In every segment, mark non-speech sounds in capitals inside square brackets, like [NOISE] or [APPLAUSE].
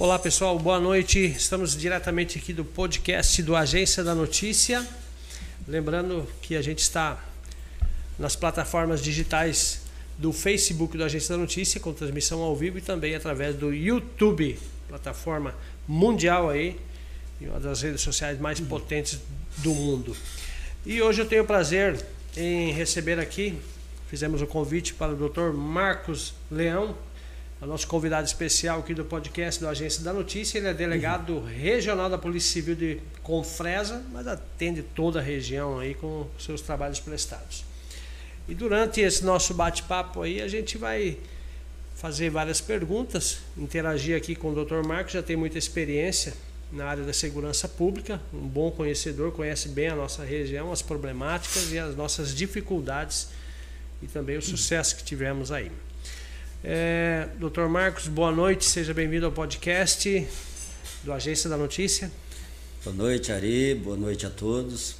Olá pessoal, boa noite. Estamos diretamente aqui do podcast do Agência da Notícia. Lembrando que a gente está nas plataformas digitais do Facebook do Agência da Notícia, com transmissão ao vivo e também através do YouTube, plataforma mundial aí, uma das redes sociais mais potentes do mundo. E hoje eu tenho o prazer em receber aqui, fizemos o convite para o Dr. Marcos Leão, o nosso convidado especial aqui do podcast do Agência da Notícia. Ele é delegado uhum. regional da Polícia Civil de Confresa, mas atende toda a região aí com seus trabalhos prestados. E durante esse nosso bate-papo aí, a gente vai fazer várias perguntas, interagir aqui com o Dr. Marcos, já tem muita experiência na área da segurança pública, um bom conhecedor, conhece bem a nossa região, as problemáticas e as nossas dificuldades e também o sucesso que tivemos aí. É, Dr. Marcos, boa noite, seja bem-vindo ao podcast do Agência da Notícia. Boa noite, Ari, boa noite a todos.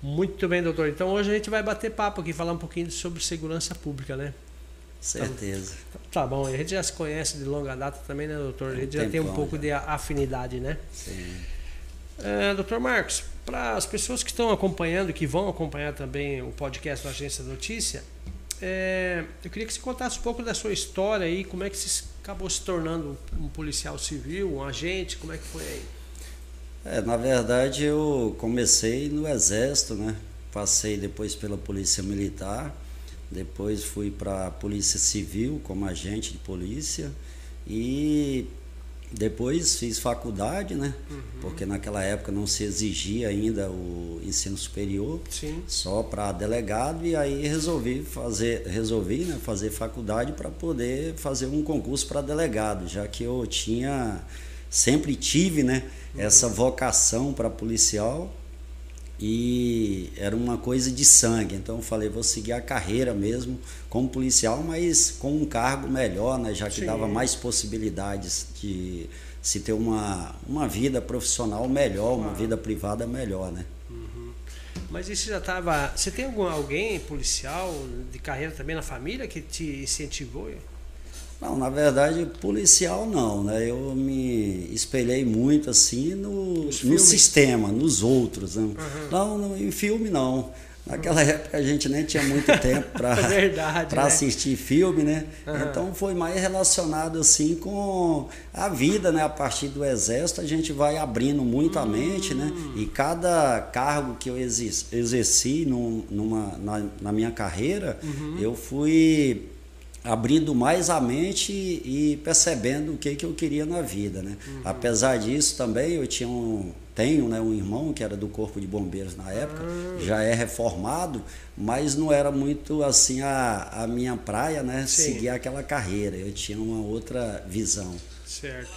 Muito bem, doutor. Então hoje a gente vai bater papo aqui, falar um pouquinho sobre segurança pública, né? Certeza. Tá, tá bom, a gente já se conhece de longa data também, né, doutor? A gente já tem um pouco já. de afinidade, né? Sim. É, doutor Marcos, para as pessoas que estão acompanhando, que vão acompanhar também o podcast da Agência da Notícia, é, eu queria que você contasse um pouco da sua história aí, como é que você acabou se tornando um policial civil, um agente, como é que foi aí? É, na verdade eu comecei no exército, né? Passei depois pela polícia militar, depois fui para a polícia civil como agente de polícia e depois fiz faculdade, né? Uhum. Porque naquela época não se exigia ainda o ensino superior, Sim. só para delegado e aí resolvi fazer, resolvi, né, fazer faculdade para poder fazer um concurso para delegado, já que eu tinha sempre tive, né, uhum. essa vocação para policial e era uma coisa de sangue. Então eu falei, vou seguir a carreira mesmo como policial, mas com um cargo melhor, né? já que Sim. dava mais possibilidades de se ter uma, uma vida profissional melhor, uma vida privada melhor, né? Uhum. Mas isso já estava. Você tem algum, alguém policial de carreira também na família que te incentivou? Não, na verdade, policial não, né? Eu me espelhei muito assim no, no sistema, nos outros. Né? Uhum. Não, não, em filme não. Naquela uhum. época a gente nem tinha muito tempo para [LAUGHS] é né? assistir filme, né? Uhum. Então foi mais relacionado assim com a vida, né? A partir do exército a gente vai abrindo muito a mente, né? Hum. E cada cargo que eu exerci num, numa, na, na minha carreira, uhum. eu fui abrindo mais a mente e percebendo o que, que eu queria na vida, né? Uhum. Apesar disso também eu tinha um, tenho né, um irmão que era do corpo de bombeiros na época, uhum. já é reformado, mas não era muito assim a, a minha praia, né? Sim. Seguir aquela carreira, eu tinha uma outra visão. Certo.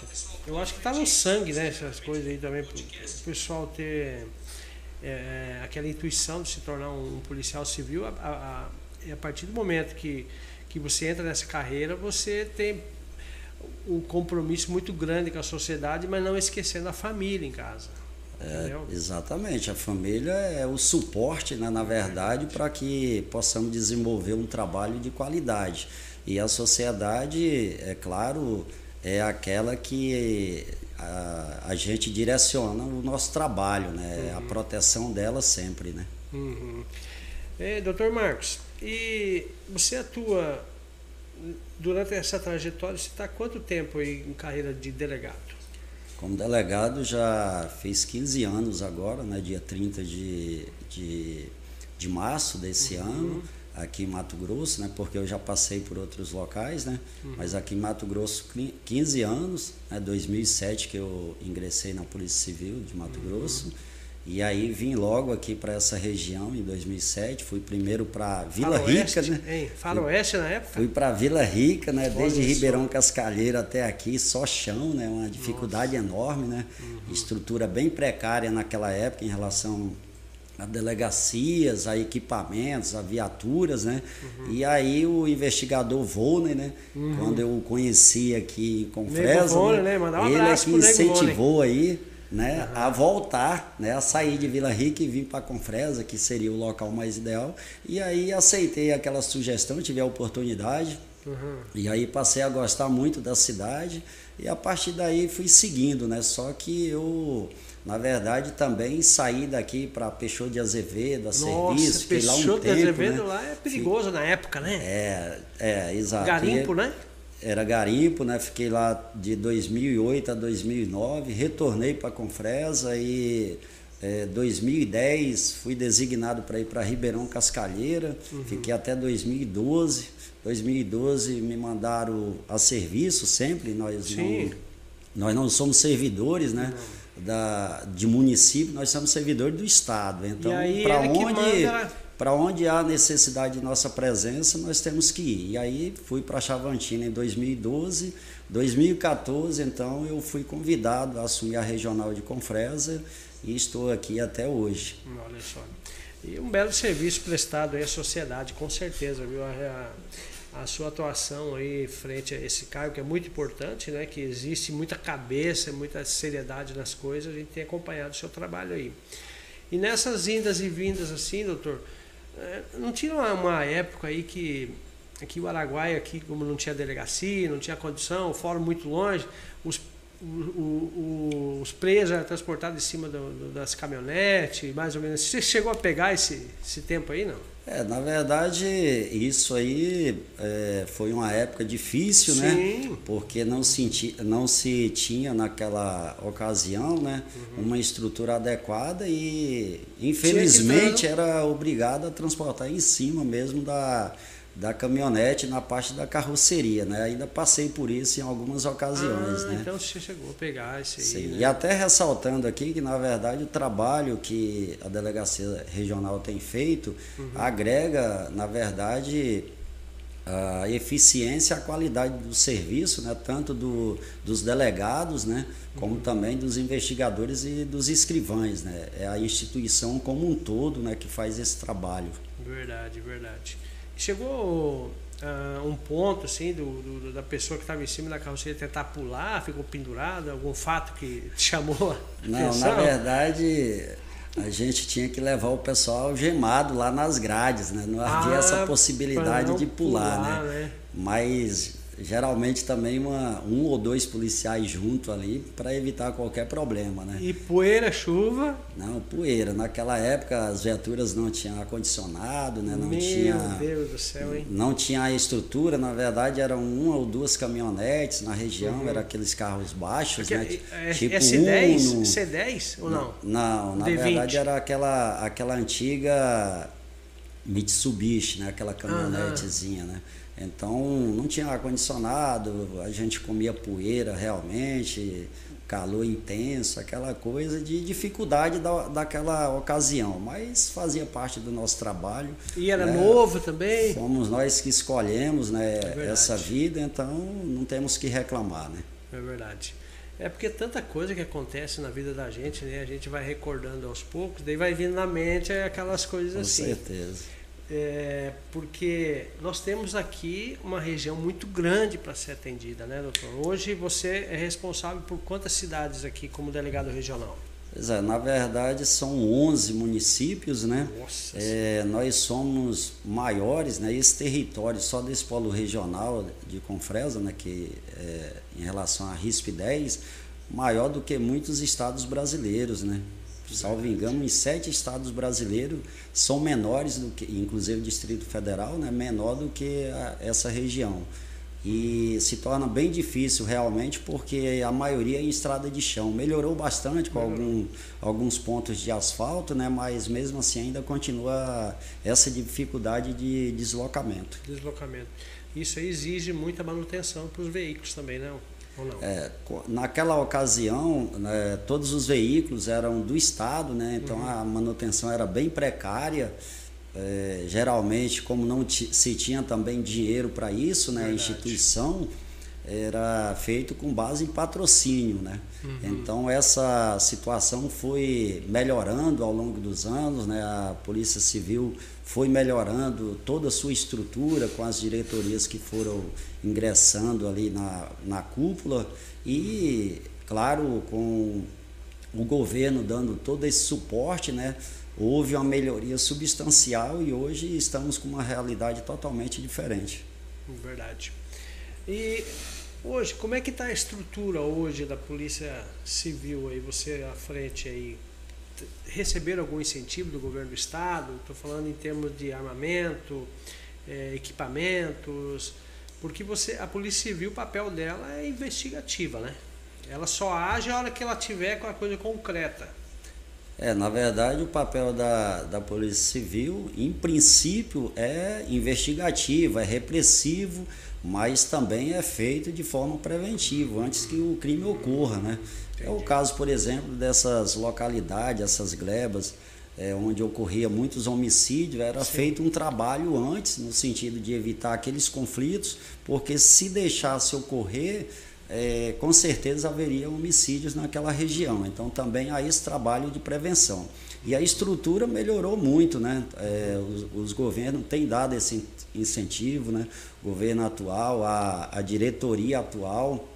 Eu acho que tá no sangue, né? Essas coisas aí também, para o pessoal ter é, aquela intuição de se tornar um policial civil, a, a, a, a partir do momento que que você entra nessa carreira, você tem um compromisso muito grande com a sociedade, mas não esquecendo a família em casa. É, exatamente, a família é o suporte, né, na verdade, para que possamos desenvolver um trabalho de qualidade. E a sociedade, é claro, é aquela que a, a gente direciona o nosso trabalho, né? Uhum. A proteção dela sempre, né? Uhum. É, doutor Marcos, e você atua durante essa trajetória, você está quanto tempo aí em carreira de delegado? Como delegado já fiz 15 anos agora, né, dia 30 de, de, de março desse uhum. ano, aqui em Mato Grosso, né, porque eu já passei por outros locais, né, uhum. mas aqui em Mato Grosso 15 anos, né, 2007 que eu ingressei na Polícia Civil de Mato uhum. Grosso, e aí vim logo aqui para essa região em 2007, fui primeiro para Vila Rica, né? Hein? Faroeste na época? Fui para Vila Rica, né? Desde Ribeirão Cascalheiro até aqui, só chão, né? Uma dificuldade Nossa. enorme, né? Uhum. Estrutura bem precária naquela época em relação a delegacias, a equipamentos, a viaturas, né? Uhum. E aí o investigador Volney, né? Uhum. Quando eu o conheci aqui em Confresa, Volney, né? né? Um ele é que incentivou aí né, uhum. a voltar, né, a sair de Vila Rica e vir para Confresa, que seria o local mais ideal. E aí aceitei aquela sugestão, tive a oportunidade. Uhum. E aí passei a gostar muito da cidade E a partir daí fui seguindo, né? Só que eu, na verdade, também saí daqui para Peixoto de Azevedo, a Nossa, serviço, fiquei lá um Peixoto de tempo, Azevedo né? lá é perigoso na época, né? É, é, exato. Garimpo, né? Era garimpo, né? Fiquei lá de 2008 a 2009, retornei para Confresa e é, 2010 fui designado para ir para Ribeirão Cascalheira, fiquei até 2012. 2012 me mandaram a serviço sempre, nós Sim. não, nós não somos servidores, né? Da, de município, nós somos servidores do Estado. Então, para que onde para onde há necessidade de nossa presença, nós temos que ir. E aí fui para Chavantina em 2012, 2014, então eu fui convidado a assumir a regional de Confresa e estou aqui até hoje. Olha só. E um belo serviço prestado aí à sociedade, com certeza, viu? A, a- sua atuação aí frente a esse cargo que é muito importante, né? Que existe muita cabeça, muita seriedade nas coisas, a gente tem acompanhado o seu trabalho aí. E nessas indas e vindas assim, doutor, não tinha uma, uma época aí que aqui o Araguaia, aqui como não tinha delegacia, não tinha condição, fórum muito longe, os, o- o- os presos eram transportados em cima do- do- das caminhonetes, mais ou menos. Você chegou a pegar esse, esse tempo aí, não? É, na verdade, isso aí é, foi uma época difícil, né? Sim. Porque não se, ti- não se tinha naquela ocasião né, Uhum. uma estrutura adequada e, infelizmente, era obrigado a transportar em cima mesmo da, da caminhonete na parte da carroceria, né? Ainda passei por isso em algumas ocasiões, Ah, né? Então você chegou a pegar esse aí. Sim, né? E até ressaltando aqui que, na verdade, o trabalho que a delegacia regional tem feito Uhum. agrega, na verdade, a eficiência e a qualidade do serviço, né? tanto do, dos delegados, né? como também dos investigadores e dos escrivães. Né? É a instituição como um todo né? que faz esse trabalho. Verdade, verdade. Chegou ah, um ponto assim do, do- da pessoa que estava em cima da carroceria tentar pular, ficou pendurada, algum fato que [LAUGHS] chamou a Não, atenção? na verdade, a gente tinha que levar o pessoal gemado lá nas grades, né? Não havia Ah, essa possibilidade de pular, pular, né? né? Mas geralmente também uma, um ou dois policiais junto ali para evitar qualquer problema, né? E poeira, chuva, Não, poeira. Naquela época as viaturas não tinham ar-condicionado, né? Não meu tinha Deus do céu, hein? não tinha a estrutura, na verdade eram uma ou duas caminhonetes na região, eram aqueles carros baixos, Porque né? é, é Tipo S10, Uno. C10 ou não? Não, na D20. verdade era aquela, aquela antiga Mitsubishi, né? aquela caminhonetezinha, né? Então não tinha ar-condicionado, a gente comia poeira realmente, calor intenso, aquela coisa de dificuldade da, daquela ocasião, mas fazia parte do nosso trabalho. E era né? novo também? Fomos nós que escolhemos né, verdade. essa vida, então não temos que reclamar. Né? É verdade. É porque tanta coisa que acontece na vida da gente, né? A gente vai recordando aos poucos, daí vai vindo na mente aquelas coisas Com assim. certeza. É, porque nós temos aqui uma região muito grande para ser atendida, né, doutor? Hoje você é responsável por quantas cidades aqui como delegado regional? Pois é, na verdade são 11 municípios, né? Nossa É, nós somos maiores, né? Esse território só desse polo regional de Confresa, né? Que é, em relação à RISP 10, maior do que muitos estados brasileiros, né? Salvo engano, em sete estados brasileiros são menores do que, inclusive o Distrito Federal, né? Menor do que a- essa região. E se torna bem difícil realmente porque a maioria é em estrada de chão. Melhorou bastante com algum, alguns pontos de asfalto, né? mas mesmo assim ainda continua essa dificuldade de deslocamento. Deslocamento. Isso aí exige muita manutenção para os veículos também, não? Ou não? É, naquela ocasião, né, todos os veículos eram do Estado, né? então a manutenção era bem precária. É, geralmente, como não se tinha também dinheiro para isso, né, a instituição era feito com base em patrocínio, né? Então essa situação foi melhorando ao longo dos anos, né? A Polícia Civil foi melhorando toda a sua estrutura com as diretorias que foram ingressando ali na, na cúpula e, claro, com o governo dando todo esse suporte, né? Houve uma melhoria substancial e hoje estamos com uma realidade totalmente diferente. Verdade. E Hoje, como é que está a estrutura hoje da Polícia Civil aí, você à frente aí? Receberam algum incentivo do governo do estado? Estou falando em termos de armamento, é, equipamentos, porque você, a Polícia Civil, o papel dela é investigativa, né? Ela só age a hora que ela tiver com a coisa concreta. É, na verdade, o papel da, da Polícia Civil, em princípio, é investigativo, é repressivo, mas também é feito de forma preventiva, antes que o crime ocorra, né? É o caso, por exemplo, dessas localidades, essas glebas, é, onde ocorria muitos homicídios, era Sim. feito um trabalho antes, no sentido de evitar aqueles conflitos, porque se deixasse ocorrer, é, com certeza haveria homicídios naquela região. Então também há esse trabalho de prevenção. E a estrutura melhorou muito, né? É, os, os, governos têm dado esse incentivo, né? O governo atual, a, a diretoria atual,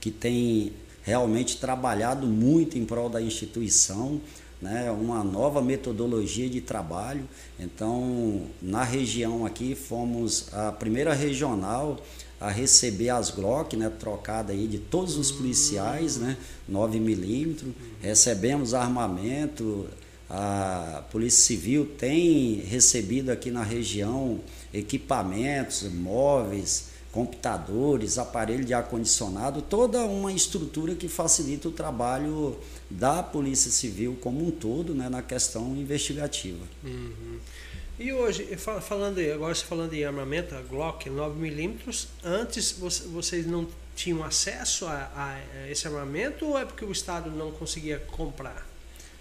que tem realmente trabalhado muito em prol da instituição, né? uma nova metodologia de trabalho. Então, na região aqui, fomos a primeira regional a receber as Glock, né, trocada aí de todos os policiais, né, 9 milímetros, recebemos armamento, a Polícia Civil tem recebido aqui na região equipamentos, móveis, computadores, aparelho de ar-condicionado, toda uma estrutura que facilita o trabalho da Polícia Civil como um todo né, na questão investigativa. Uhum. E hoje, falando agora você falando em armamento, a Glock 9mm, antes vocês não tinham acesso a, a, esse armamento ou é porque o Estado não conseguia comprar?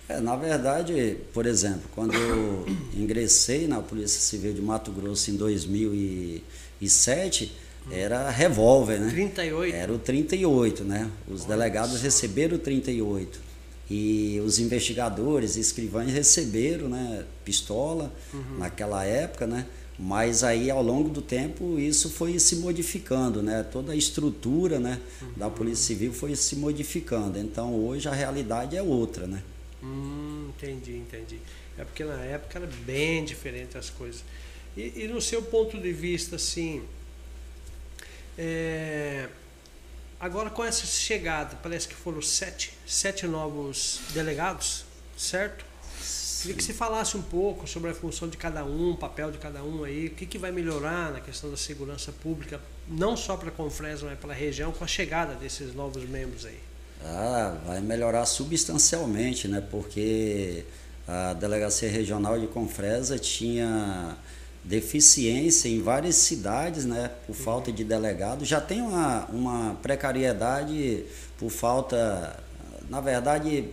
É, na verdade, por exemplo, quando eu [COUGHS] ingressei na Polícia Civil de Mato Grosso em 2007, era revólver, né? 38? Era o 38, né? Os Nossa. delegados receberam o 38 e os investigadores, escrivães receberam, né, pistola uhum. naquela época, né? Mas aí ao longo do tempo isso foi se modificando, né? Toda a estrutura, né, uhum. da Polícia Civil foi se modificando. Então hoje a realidade é outra, né? Hum, entendi, entendi. É porque na época era bem diferente as coisas. E, e no seu ponto de vista, assim, é, Agora com essa chegada, parece que foram sete, sete novos delegados, certo? Queria que você falasse um pouco sobre a função de cada um, o papel de cada um aí, o que, que vai melhorar na questão da segurança pública, não só para a Confresa, mas para a região, com a chegada desses novos membros aí. Ah, vai melhorar substancialmente, né? Porque a Delegacia Regional de Confresa tinha deficiência em várias cidades, né, por falta de delegado. Já tem uma, uma precariedade por falta, na verdade,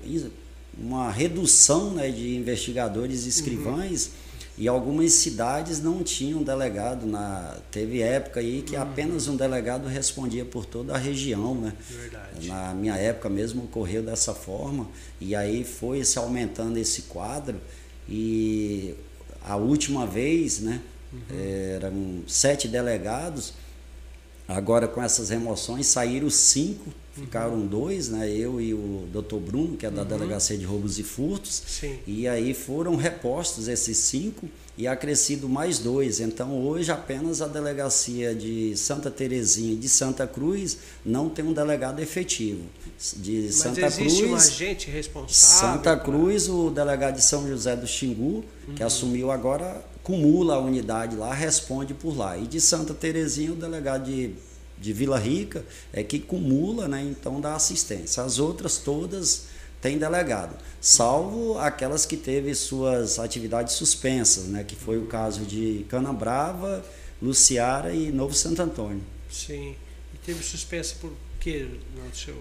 uma redução né, de investigadores e escrivães. Uhum. E algumas cidades não tinham delegado. Na, teve época aí que uhum. apenas um delegado respondia por toda a região. Né? Verdade. Na minha época mesmo ocorreu dessa forma. E aí foi se aumentando esse quadro. E a última vez, né? Uhum. Eram sete delegados. Agora com essas remoções saíram cinco, uhum. ficaram dois, né? Eu e o doutor Bruno, que é da uhum. Delegacia de Roubos e Furtos. Sim. E aí foram repostos esses cinco e acrescido mais dois. Então hoje apenas a delegacia de Santa Terezinha e de Santa Cruz não tem um delegado efetivo. De Mas Santa existe Cruz, um agente responsável. Santa Cruz, o delegado de São José do Xingu, que uhum. assumiu agora cumula a unidade lá, responde por lá. E de Santa Terezinha, o delegado de, de Vila Rica é que cumula, né, então dá assistência. As outras todas têm delegado, salvo aquelas que teve suas atividades suspensas, né, que foi o caso de Canabrava, Luciara e Novo Santo Antônio. Sim. E teve suspensa por quê no seu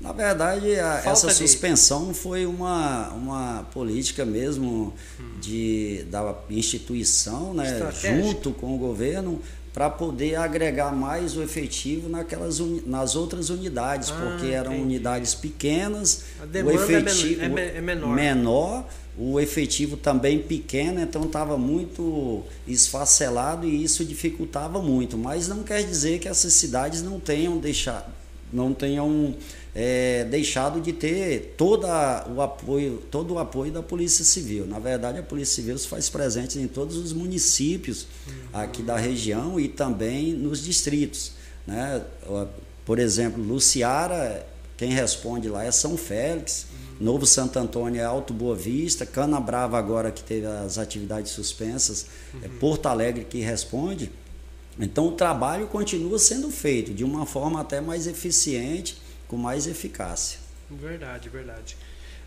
na verdade, a, essa de... suspensão foi uma, uma política mesmo hum. de, da instituição, né, junto com o governo, para poder agregar mais o efetivo naquelas nas outras unidades, ah, porque eram entendi. unidades pequenas, o é efetivo é, é menor. menor, o efetivo também pequeno, então estava muito esfacelado e isso dificultava muito. Mas não quer dizer que essas cidades não tenham deixado, não tenham é, deixado de ter toda o apoio, todo o apoio da Polícia Civil. Na verdade, a Polícia Civil se faz presente em todos os municípios aqui da região e também nos distritos. Né? Por exemplo, Luciara, quem responde lá é São Félix. Novo Santo Antônio é Alto Boa Vista, Cana Brava agora que teve as atividades suspensas, é uhum. é Porto Alegre que responde. Então o trabalho continua sendo feito de uma forma até mais eficiente, com mais eficácia. Verdade, verdade.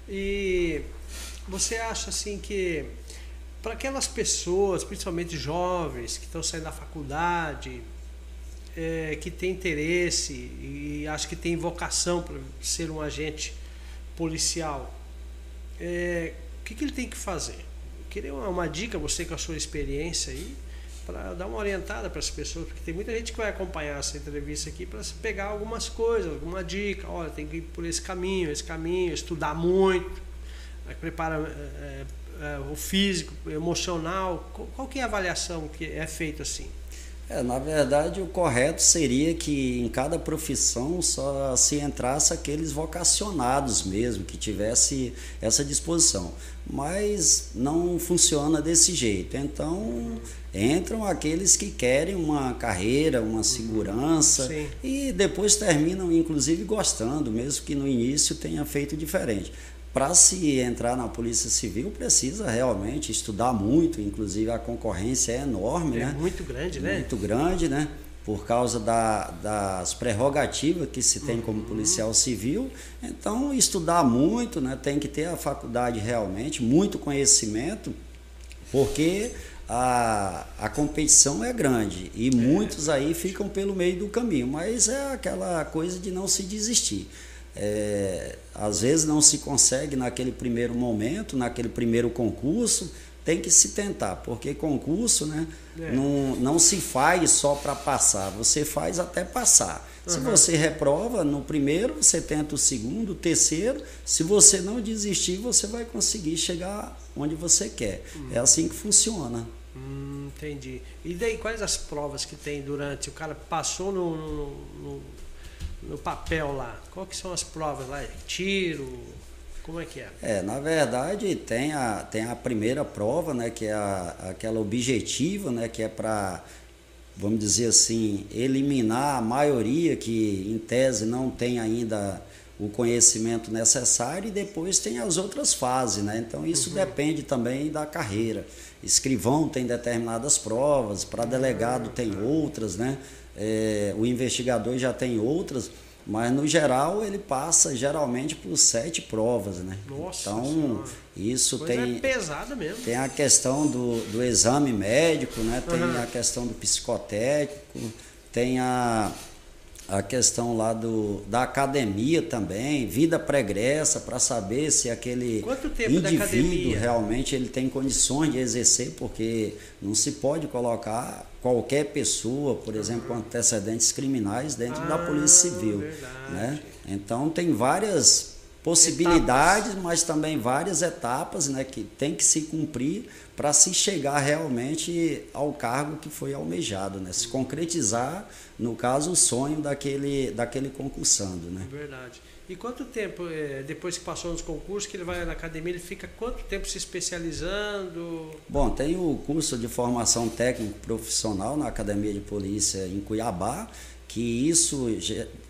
E você acha assim que para aquelas pessoas, principalmente jovens que estão saindo da faculdade, é, que tem interesse e acho que tem vocação para ser um agente policial, é, o que, que ele tem que fazer? Queria uma, uma dica, você com a sua experiência aí, para dar uma orientada para as pessoas, porque tem muita gente que vai acompanhar essa entrevista aqui para pegar algumas coisas, alguma dica, olha, tem que ir por esse caminho, esse caminho, estudar muito, prepara é, é, o físico, emocional, qual, qual que é a avaliação que é feita assim? É, na verdade, o correto seria que em cada profissão só se entrasse aqueles vocacionados mesmo, que tivesse essa disposição. Mas não funciona desse jeito. Então, entram aqueles que querem uma carreira, uma segurança Sim. e depois terminam, inclusive, gostando, mesmo que no início tenha feito diferente para se entrar na Polícia Civil precisa realmente estudar muito, inclusive a concorrência é enorme, é né? Muito grande, né? Muito grande, né? Por causa da, das prerrogativas que se tem como uhum. policial civil. Então, estudar muito, né? Tem que ter a faculdade realmente, muito conhecimento, porque a, a competição é grande e é. muitos aí ficam pelo meio do caminho, mas é aquela coisa de não se desistir. É, às vezes não se consegue naquele primeiro momento, naquele primeiro concurso, tem que se tentar, porque concurso né, é. não, não se faz só para passar, você faz até passar. Uhum. Se você reprova no primeiro, você tenta o segundo, o terceiro. Se você não desistir, você vai conseguir chegar onde você quer. Uhum. É assim que funciona. Hum, entendi. E daí, quais as provas que tem durante? O cara passou no, no, no no papel lá? Qual que são as provas lá? Tiro? Como é que é? É, na verdade tem a, tem a primeira prova, né, que é a, aquela objetiva, né, que é para, vamos dizer assim, eliminar a maioria que em tese não tem ainda o conhecimento necessário e depois tem as outras fases, né? Então isso uhum. depende também da carreira. Escrivão tem determinadas provas, para delegado tem outras, né? É, o investigador já tem outras, mas no geral ele passa geralmente por sete provas, né? Nossa então senhora. isso Coisa tem é pesada mesmo. Tem a questão do, do exame médico, né? Tem uhum. a questão do psicotécnico, tem a a questão lá do, da academia também, vida pregressa, para saber se aquele indivíduo realmente ele tem condições de exercer, porque não se pode colocar qualquer pessoa, por exemplo, com antecedentes criminais dentro ah, da Polícia Civil. Né? Então tem várias possibilidades, etapas. mas também várias etapas né, que tem que se cumprir para se chegar realmente ao cargo que foi almejado, né? se concretizar, no caso, o sonho daquele, daquele concursando. Né? Verdade. E quanto tempo, é, depois que passou nos concursos, que ele vai na academia, ele fica quanto tempo se especializando? Bom, tem o curso de formação técnico profissional na Academia de Polícia em Cuiabá, que isso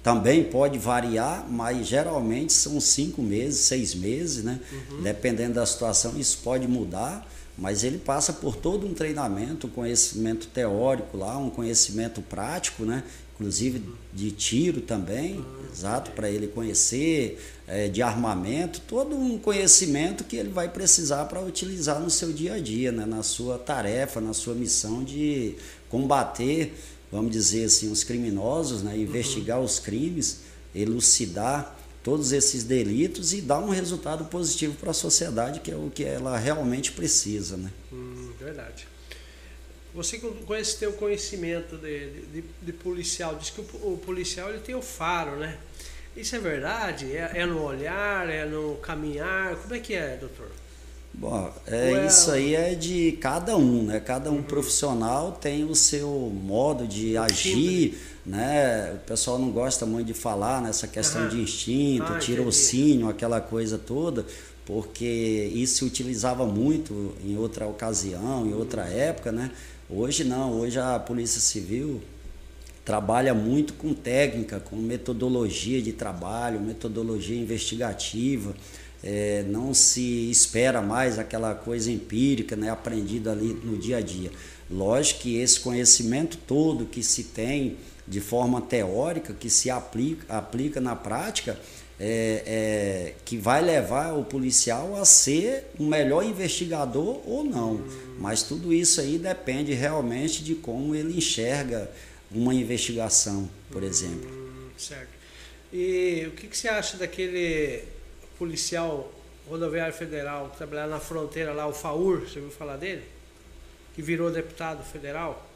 também pode variar, mas geralmente são cinco meses, seis meses, né? Uhum. Dependendo da situação, isso pode mudar, mas ele passa por todo um treinamento, um conhecimento teórico lá, um conhecimento prático, né? inclusive de tiro também, exato, para ele conhecer, é, de armamento, todo um conhecimento que ele vai precisar para utilizar no seu dia a dia, né, na sua tarefa, na sua missão de combater, vamos dizer assim, os criminosos, né, investigar uhum. os crimes, elucidar todos esses delitos e dar um resultado positivo para a sociedade, que é o que ela realmente precisa. Né? Hum, verdade. Você com esse teu conhecimento de, de, de, policial, diz que o, o, policial ele tem o faro, né? Isso é verdade? É, é, no olhar, é no caminhar? Como é que é, doutor? Bom, é, é, isso aí é de cada um, né? Cada um uhum. profissional tem o seu modo de agir, né? O pessoal não gosta muito de falar nessa questão uhum. de instinto, ah, tirocínio, aquela coisa toda, porque isso se utilizava muito em outra ocasião, em outra época, né? Hoje não, hoje a Polícia Civil trabalha muito com técnica, com metodologia de trabalho, metodologia investigativa. É, não se espera mais aquela coisa empírica, né, aprendida ali no dia a dia. Lógico que esse conhecimento todo que se tem de forma teórica, que se aplica, aplica na prática, é, é, que vai levar o policial a ser um melhor investigador ou não. Mas tudo isso aí depende realmente de como ele enxerga uma investigação, por exemplo. Hum, certo. E o que, que você acha daquele policial rodoviário federal que trabalhava na fronteira lá, o FAUR, você ouviu falar dele? Que virou deputado federal?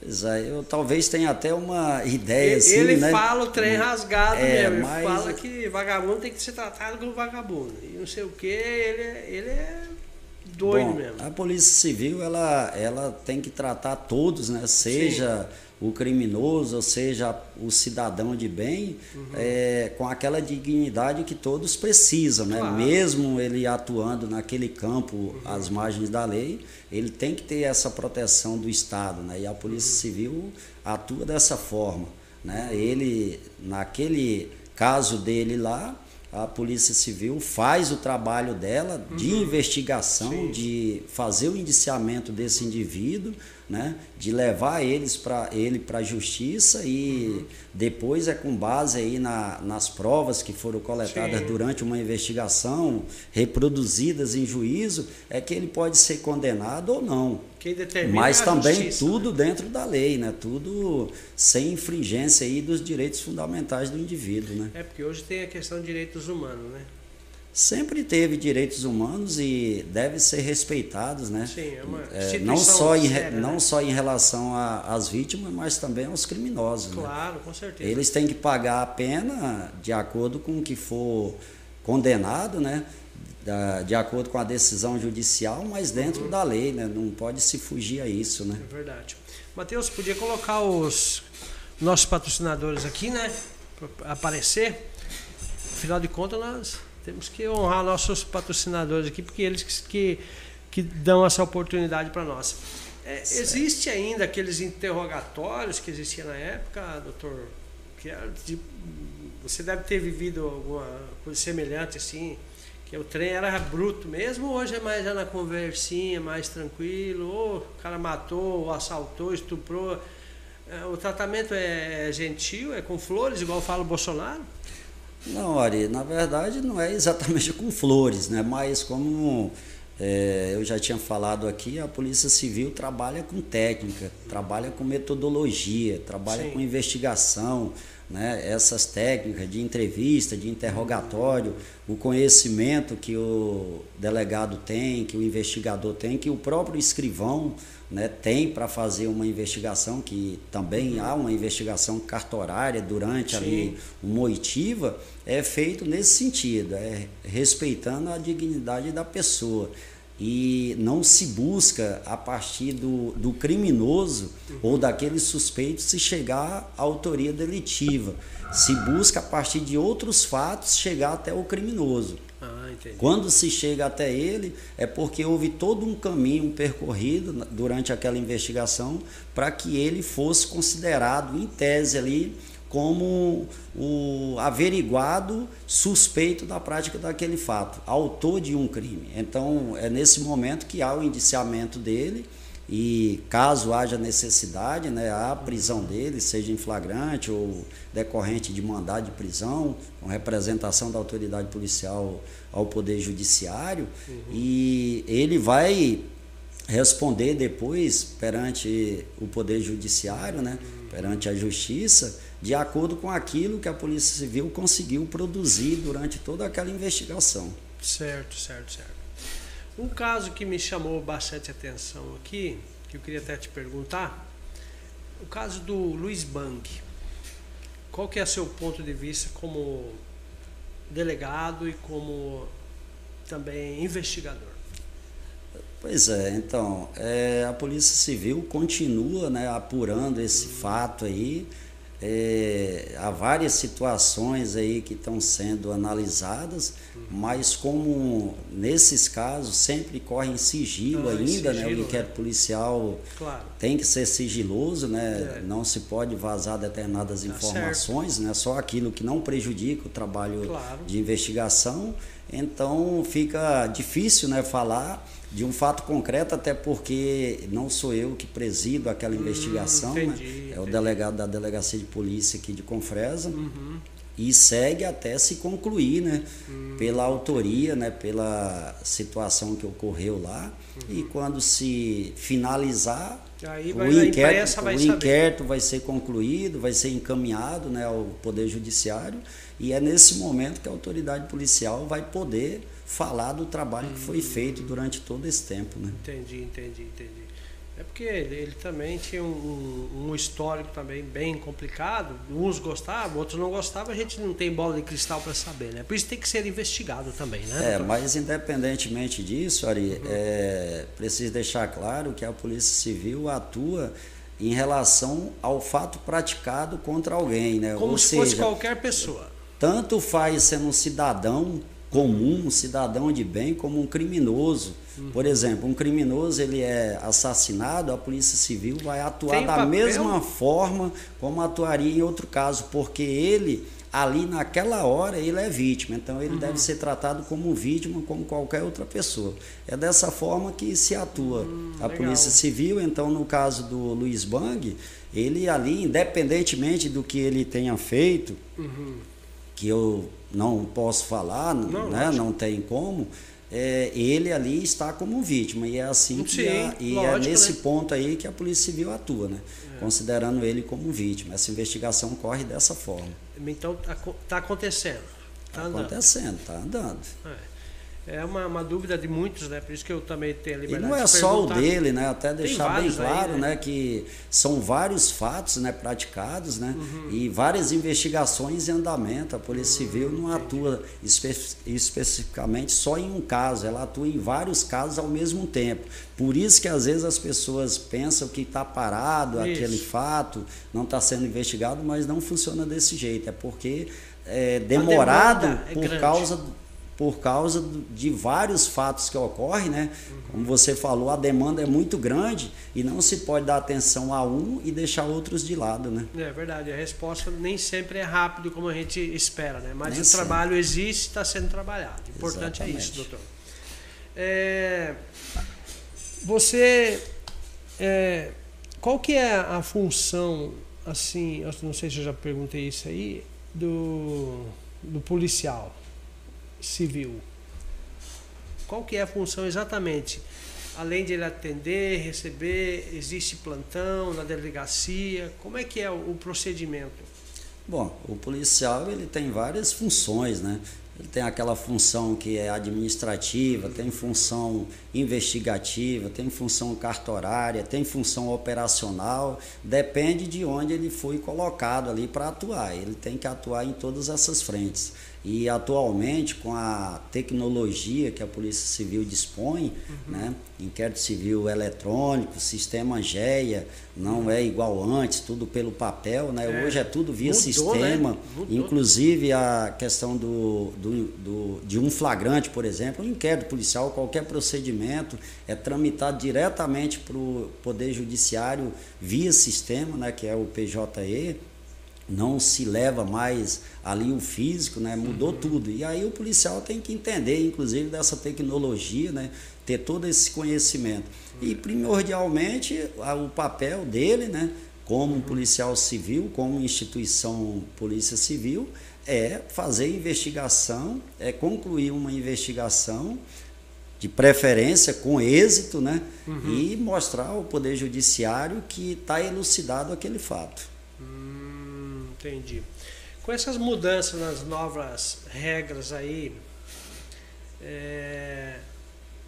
Pois é, eu talvez tenha até uma ideia ele, assim, ele né? fala o trem rasgado é, mesmo, ele fala que vagabundo tem que ser tratado como vagabundo. E não sei o que, ele, é, ele é doido Bom, mesmo. A Polícia Civil, ela, ela tem que tratar todos, né? Seja... Sim o criminoso, seja, o cidadão de bem, uhum. é, com aquela dignidade que todos precisam, né? Claro. mesmo ele atuando naquele campo uhum. às margens da lei, ele tem que ter essa proteção do Estado, né? e a Polícia uhum. Civil atua dessa forma. Né? Ele, naquele caso dele lá, a Polícia Civil faz o trabalho dela de uhum. investigação, Sim. de fazer o indiciamento desse indivíduo, né, de levar eles para ele para a justiça e uhum. depois é com base aí na, nas provas que foram coletadas Sim. durante uma investigação, reproduzidas em juízo, é que ele pode ser condenado ou não. Mas também justiça, tudo né? dentro da lei, né? Tudo sem infringência aí dos direitos fundamentais do indivíduo, né? É porque hoje tem a questão de direitos humanos, né? sempre teve direitos humanos e devem ser respeitados, né? Sim, é uma é, não só em séria, não né? só em relação às vítimas, mas também aos criminosos. Né? Claro, né? com certeza. Eles têm que pagar a pena de acordo com o que for condenado, né? De acordo com a decisão judicial, mas dentro uhum. da lei, né? Não pode se fugir a isso, né? É verdade. Matheus, podia colocar os nossos patrocinadores aqui, né? Para aparecer. Afinal de contas, nós temos que honrar nossos patrocinadores aqui, porque eles que, que, que dão essa oportunidade para nós. É, existe ainda aqueles interrogatórios que existiam na época, doutor? Que de, você deve ter vivido alguma coisa semelhante assim, que o trem era bruto mesmo, hoje é mais na conversinha, mais tranquilo, ou o cara matou, ou assaltou, estuprou. É, o tratamento é gentil, é com flores, igual fala o Bolsonaro? Não, Ari, na verdade não é exatamente com flores, né? mas como é, eu já tinha falado aqui, a Polícia Civil trabalha com técnica, trabalha com metodologia, trabalha Sim. com investigação, né? essas técnicas de entrevista, de interrogatório, o conhecimento que o delegado tem, que o investigador tem, que o próprio escrivão né, tem para fazer uma investigação, que também há uma investigação cartorária durante Sim. ali uma oitiva, é feito nesse sentido, é respeitando a dignidade da pessoa. E não se busca, a partir do, do criminoso uhum. ou daquele suspeito, se chegar à autoria delitiva. Se busca, a partir de outros fatos, chegar até o criminoso. Ah, Quando se chega até ele, é porque houve todo um caminho percorrido durante aquela investigação para que ele fosse considerado, em tese, ali como o averiguado suspeito da prática daquele fato, autor de um crime. Então, é nesse momento que há o indiciamento dele e caso haja necessidade, né, a prisão dele, seja em flagrante ou decorrente de mandado de prisão, com representação da autoridade policial ao Poder Judiciário, uhum. e ele vai responder depois perante o Poder Judiciário, né, uhum. perante a Justiça, de acordo com aquilo que a Polícia Civil conseguiu produzir durante toda aquela investigação. Certo, certo, certo. Um caso que me chamou bastante atenção aqui, que eu queria até te perguntar, o caso do Luiz Bang. Qual que é o seu ponto de vista como delegado e como também investigador? Pois é, então, é, a Polícia Civil continua né, apurando esse fato aí, É, há várias situações aí que estão sendo analisadas, uhum. mas como nesses casos sempre corre em sigilo ah, ainda, sigilo, né? O inquérito né? policial claro. tem que ser sigiloso, né? É. Não se pode vazar determinadas tá informações, certo. né? Só aquilo que não prejudica o trabalho claro. de investigação. Então fica difícil, né, falar de um fato concreto, até porque não sou eu que presido aquela hum, investigação, entendi, né? é entendi. o delegado da Delegacia de Polícia aqui de Confresa. Uhum. E segue até se concluir, né? Hum. Pela autoria, né? Pela situação que ocorreu lá. Uhum. E quando se finalizar, o inquérito, vai, o inquérito vai ser concluído, vai ser encaminhado né, ao Poder Judiciário. E é nesse momento que a autoridade policial vai poder falar do trabalho que foi feito durante todo esse tempo. Né? Entendi, entendi, entendi. É porque ele, ele também tinha um, um, histórico também bem complicado. Uns gostavam, outros não gostavam. A gente não tem bola de cristal para saber, né? Por isso tem que ser investigado também, né? É, mas independentemente disso, Ari, uhum. é, preciso deixar claro que a Polícia Civil atua em relação ao fato praticado contra alguém, né? Como Ou se seja, fosse qualquer pessoa. Tanto faz sendo um cidadão comum, um cidadão de bem, como um criminoso. Uhum. Por exemplo, um criminoso ele é assassinado, a Polícia Civil vai atuar Tem da papel? mesma forma como atuaria em outro caso, porque ele ali naquela hora ele é vítima, então ele uhum. deve ser tratado como vítima como qualquer outra pessoa. É dessa forma que se atua uhum, a legal. Polícia Civil, então no caso do Luiz Bang, ele ali, independentemente do que ele tenha feito, uhum. Que eu não posso falar, não, né? não tem como. É, ele ali está como vítima e é assim que a, e é lógico, é nesse né? ponto aí que a Polícia Civil atua, né? É. Considerando ele como vítima. Essa investigação corre dessa forma. Então está acontecendo. Está tá acontecendo, está andando. É. É uma, uma, dúvida de muitos, né? Por isso que eu também tenho a liberdade E não é só o dele, né? Até deixar bem claro, aí, né? né? Que são vários fatos né, praticados, né? Uhum. E várias investigações em andamento. A Polícia uhum, Civil não entendi. atua espe especificamente só em um caso, ela atua em vários casos ao mesmo tempo. Por isso que às vezes as pessoas pensam que está parado isso. aquele fato, não está sendo investigado, mas não funciona desse jeito. É porque é demorado é por grande. causa por causa de vários fatos que ocorrem, né? Como você falou, a demanda é muito grande e não se pode dar atenção a um e deixar outros de lado, né? É verdade, a resposta nem sempre é rápido como a gente espera, né? Mas nem o sempre. trabalho existe, está sendo trabalhado. O importante Exatamente. é isso, doutor. É, você, é, qual que é a função, assim, eu não sei se eu já perguntei isso aí, do, do policial? Civil. Qual que é a função exatamente? Além de ele atender, receber, existe plantão na delegacia? Como é que é o procedimento? Bom, o policial ele tem várias funções, né? Ele tem aquela função que é administrativa, tem função investigativa, tem função cartorária, tem função operacional, depende de onde ele foi colocado ali para atuar. Ele tem que atuar em todas essas frentes. E atualmente, com a tecnologia que a Polícia Civil dispõe, uhum. né, inquérito civil eletrônico, sistema GEA, não é igual antes, tudo pelo papel, né? É. Hoje é tudo via Mudou, sistema, né? inclusive a questão do, do, do, de um flagrante, por exemplo, um inquérito policial, qualquer procedimento é tramitado diretamente para o Poder Judiciário via sistema, né, que é o PJE, não se leva mais ali o físico, né? Mudou uhum. tudo. E aí o policial tem que entender, inclusive, dessa tecnologia, né? Ter todo esse conhecimento. Uhum. E primordialmente o papel dele, né? Como um policial civil, como instituição polícia civil, é fazer investigação, é concluir uma investigação de preferência com êxito, né? Uhum. E mostrar ao poder judiciário que está elucidado aquele fato. Entendi. Com essas mudanças nas novas regras aí, é,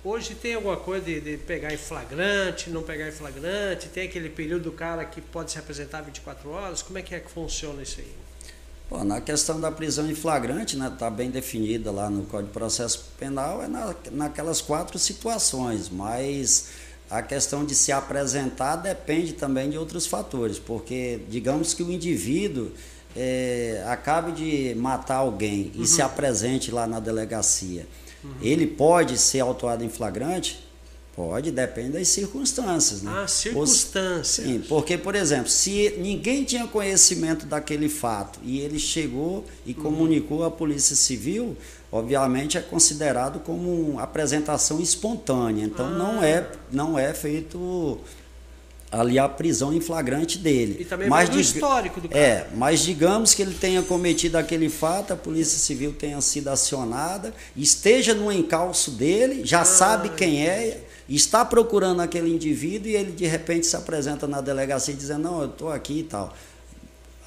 hoje tem alguma coisa de, de, pegar em flagrante, não pegar em flagrante? Tem aquele período do cara que pode se apresentar 24 horas? Como é que é que funciona isso aí? Bom, na questão da prisão em flagrante, né, tá bem definida lá no Código de Processo Penal, é na, naquelas quatro situações, mas a questão de se apresentar depende também de outros fatores, porque digamos que o indivíduo é, acabe de matar alguém e uhum. se apresente lá na delegacia, uhum. ele pode ser autuado em flagrante? Pode, depende das circunstâncias. Né? Ah, circunstâncias. Sim, porque, por exemplo, se ninguém tinha conhecimento daquele fato e ele chegou e uhum. comunicou à Polícia Civil, obviamente é considerado como uma apresentação espontânea. Então ah. não, é, não é feito ali a prisão em flagrante dele. E também mas do histórico do cara. É, mas digamos que ele tenha cometido aquele fato, a Polícia Civil tenha sido acionada, esteja no encalço dele, já ah, sabe quem é, está procurando aquele indivíduo e ele de repente se apresenta na delegacia dizendo, não, eu estou aqui e tal.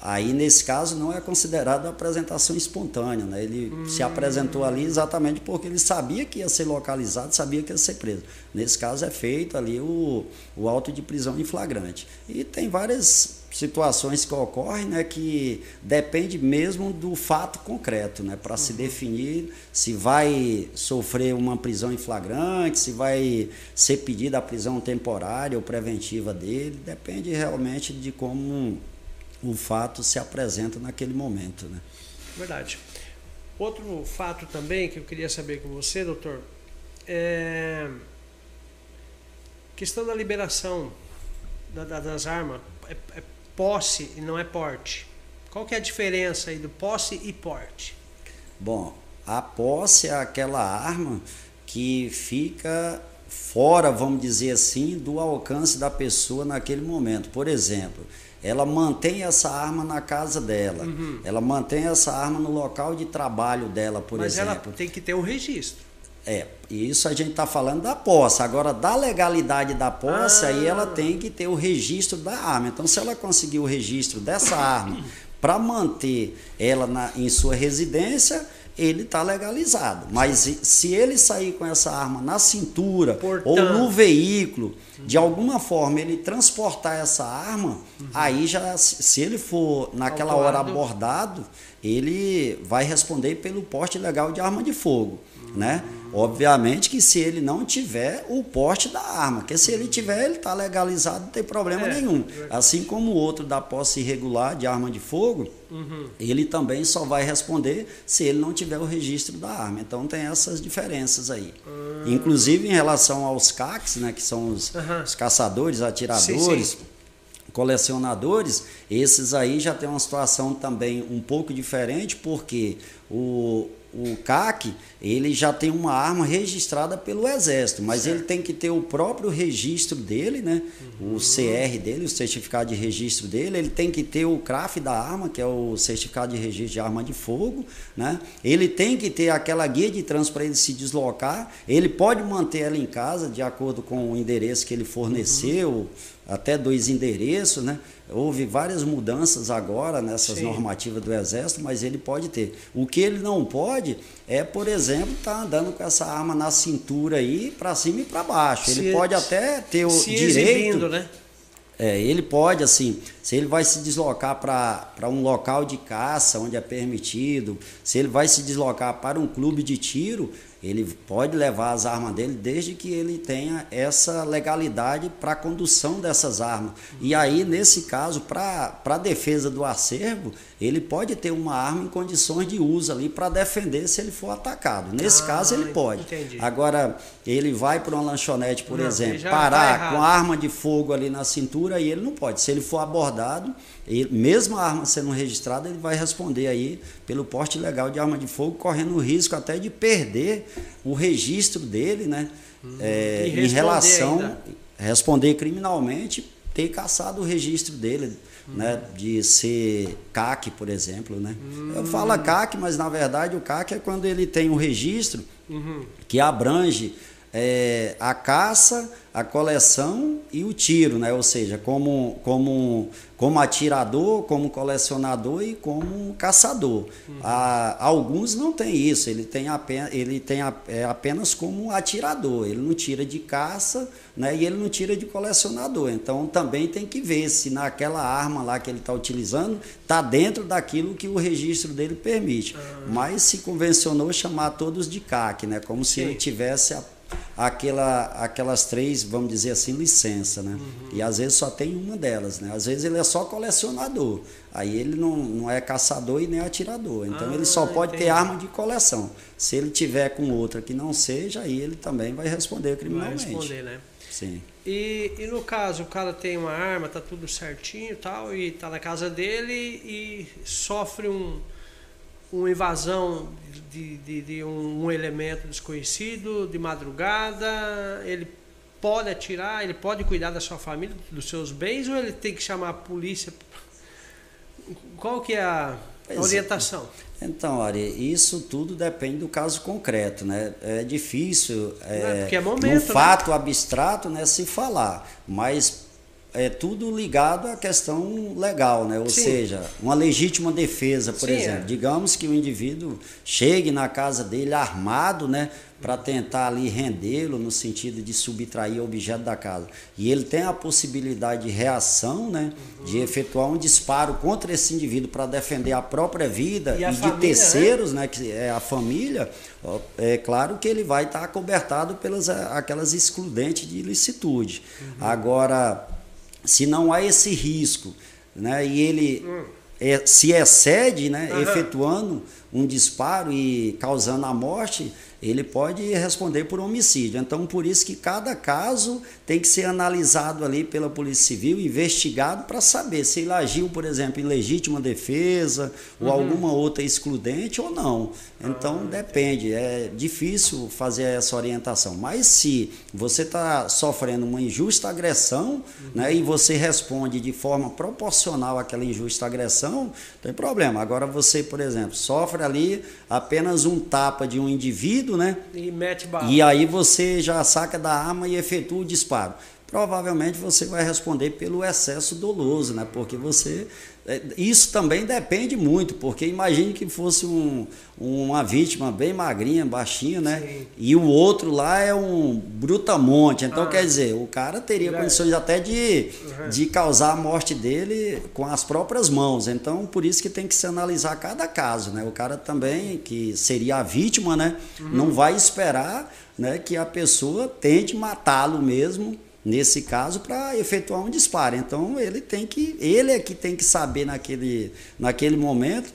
Aí, nesse caso, não é considerado apresentação espontânea. Né? Ele hum. se apresentou ali exatamente porque ele sabia que ia ser localizado, sabia que ia ser preso. Nesse caso, é feito ali o, o auto de prisão em flagrante. E tem várias situações que ocorrem né, que depende mesmo do fato concreto, né, para uhum. se definir se vai sofrer uma prisão em flagrante, se vai ser pedida a prisão temporária ou preventiva dele, depende realmente de como o fato se apresenta naquele momento. Né? Verdade. Outro fato também que eu queria saber com você, doutor, é questão da liberação da, da, das armas. É, é posse e não é porte. Qual que é a diferença aí do posse e porte? Bom, a posse é aquela arma que fica fora, vamos dizer assim, do alcance da pessoa naquele momento. Por exemplo, ela mantém essa arma na casa dela, uhum. ela mantém essa arma no local de trabalho dela, por Mas exemplo. Mas ela tem que ter um registro. É, isso a gente está falando da posse. Agora, da legalidade da posse, ah. aí ela tem que ter o registro da arma. Então, se ela conseguir o registro dessa arma para manter ela na, em sua residência, ele está legalizado. Mas se ele sair com essa arma na cintura Portanto. ou no veículo, de alguma forma ele transportar essa arma, uhum. aí já, se ele for naquela hora abordado, ele vai responder pelo porte legal de arma de fogo, uhum. né? Obviamente que se ele não tiver o porte da arma, que se ele tiver, ele está legalizado, não tem problema é, nenhum. Assim como o outro da posse irregular de arma de fogo, uhum. ele também só vai responder se ele não tiver o registro da arma. Então tem essas diferenças aí. Uhum. Inclusive em relação aos CACs, né, que são os, uhum. os caçadores, atiradores. Sim, sim colecionadores, esses aí já tem uma situação também um pouco diferente, porque o, o CAC ele já tem uma arma registrada pelo Exército, mas certo. ele tem que ter o próprio registro dele, né? Uhum. O CR dele, o certificado de registro dele, ele tem que ter o CRAF da arma, que é o certificado de registro de arma de fogo, né? Ele tem que ter aquela guia de trânsito para ele se deslocar, ele pode manter ela em casa de acordo com o endereço que ele forneceu, uhum. Até dois endereços, né? Houve várias mudanças agora nessas Sim. normativas do Exército, mas ele pode ter. O que ele não pode é, por exemplo, estar tá andando com essa arma na cintura aí, para cima e para baixo. Ele se, pode até ter o direito. Exibindo, né? É, ele pode, assim, se ele vai se deslocar para um local de caça onde é permitido, se ele vai se deslocar para um clube de tiro, ele pode levar as armas dele desde que ele tenha essa legalidade para a condução dessas armas. E aí, nesse caso, para a defesa do acervo, ele pode ter uma arma em condições de uso ali para defender se ele for atacado. Nesse ah, caso, ele pode. Entendi. Agora, ele vai para uma lanchonete, por não, exemplo, tá parar com arma de fogo ali na cintura e ele não pode. Se ele for abordado, ele, mesmo a arma sendo registrada, ele vai responder aí pelo porte ilegal de arma de fogo, correndo o risco até de perder o registro dele, né? Hum, é, em relação ainda. responder criminalmente, ter caçado o registro dele, hum. né? De ser CAC, por exemplo, né? Hum. Eu falo CAC, mas na verdade o CAC é quando ele tem um registro uhum. que abrange é, a caça, a coleção e o tiro, né? ou seja, como, como, como atirador, como colecionador e como caçador. Uhum. Ah, alguns não tem isso, ele tem, apenas, ele tem é, apenas como atirador, ele não tira de caça né? e ele não tira de colecionador. Então também tem que ver se naquela arma lá que ele está utilizando está dentro daquilo que o registro dele permite. Uhum. Mas se convencionou chamar todos de CAC, né? como se Sim. ele tivesse a aquela, aquelas três, vamos dizer assim, licença, né? Uhum. E às vezes só tem uma delas, né? Às vezes ele é só colecionador. Aí ele não, não é caçador e nem atirador. Então ah, ele só pode entendi. ter arma de coleção. Se ele tiver com outra que não seja, aí ele também vai responder criminalmente. Vai responder, né? Sim. E, e no caso, o cara tem uma arma, tá tudo certinho e tal, e tá na casa dele e sofre um, uma invasão de, de, de um, um, elemento desconhecido de madrugada, ele pode atirar, ele pode cuidar da sua família, dos seus bens, ou ele tem que chamar a polícia? Qual que é a orientação? Então, Ari, isso tudo depende do caso concreto, né? É difícil, é, é, é momento, um né? fato né? abstrato, né, se falar, mas é tudo ligado à questão legal, né? Ou Sim. seja, uma legítima defesa, por Sim, exemplo. É. Digamos que o indivíduo chegue na casa dele armado, né? Para tentar ali rendê-lo no sentido de subtrair o objeto da casa. E ele tem a possibilidade de reação, né? Uhum. De efetuar um disparo contra esse indivíduo para defender a própria vida e, e de né? terceiros, né? né? Que é a família. É claro que ele vai estar acobertado pelas aquelas excludentes de ilicitude. Uhum. Agora se não há esse risco, né, e ele hum. é, se excede, né, uhum. efetuando um disparo e causando a morte, ele pode responder por homicídio. Então, por isso que cada caso tem que ser analisado ali pela Polícia Civil, investigado para saber se ele agiu, por exemplo, em legítima defesa uhum. ou alguma outra excludente ou não. Então, depende. É difícil fazer essa orientação. Mas se você está sofrendo uma injusta agressão uhum. né, e você responde de forma proporcional àquela injusta agressão, não tem problema. Agora, você, por exemplo, sofre ali apenas um tapa de um indivíduo né? E mete bala. E aí você já saca da arma e efetua o disparo. Provavelmente você vai responder pelo excesso doloso, né? Porque você isso também depende muito, porque imagine que fosse um, uma vítima bem magrinha, baixinha, né? Sim. E o outro lá é um brutamonte. Então, ah. quer dizer, o cara teria condições até de, uhum. de causar a morte dele com as próprias mãos. Então, por isso que tem que se analisar cada caso, né? O cara também, que seria a vítima, né? Uhum. Não vai esperar né, que a pessoa tente matá-lo mesmo nesse caso para efetuar um disparo. Então ele tem que, ele é que tem que saber naquele, naquele momento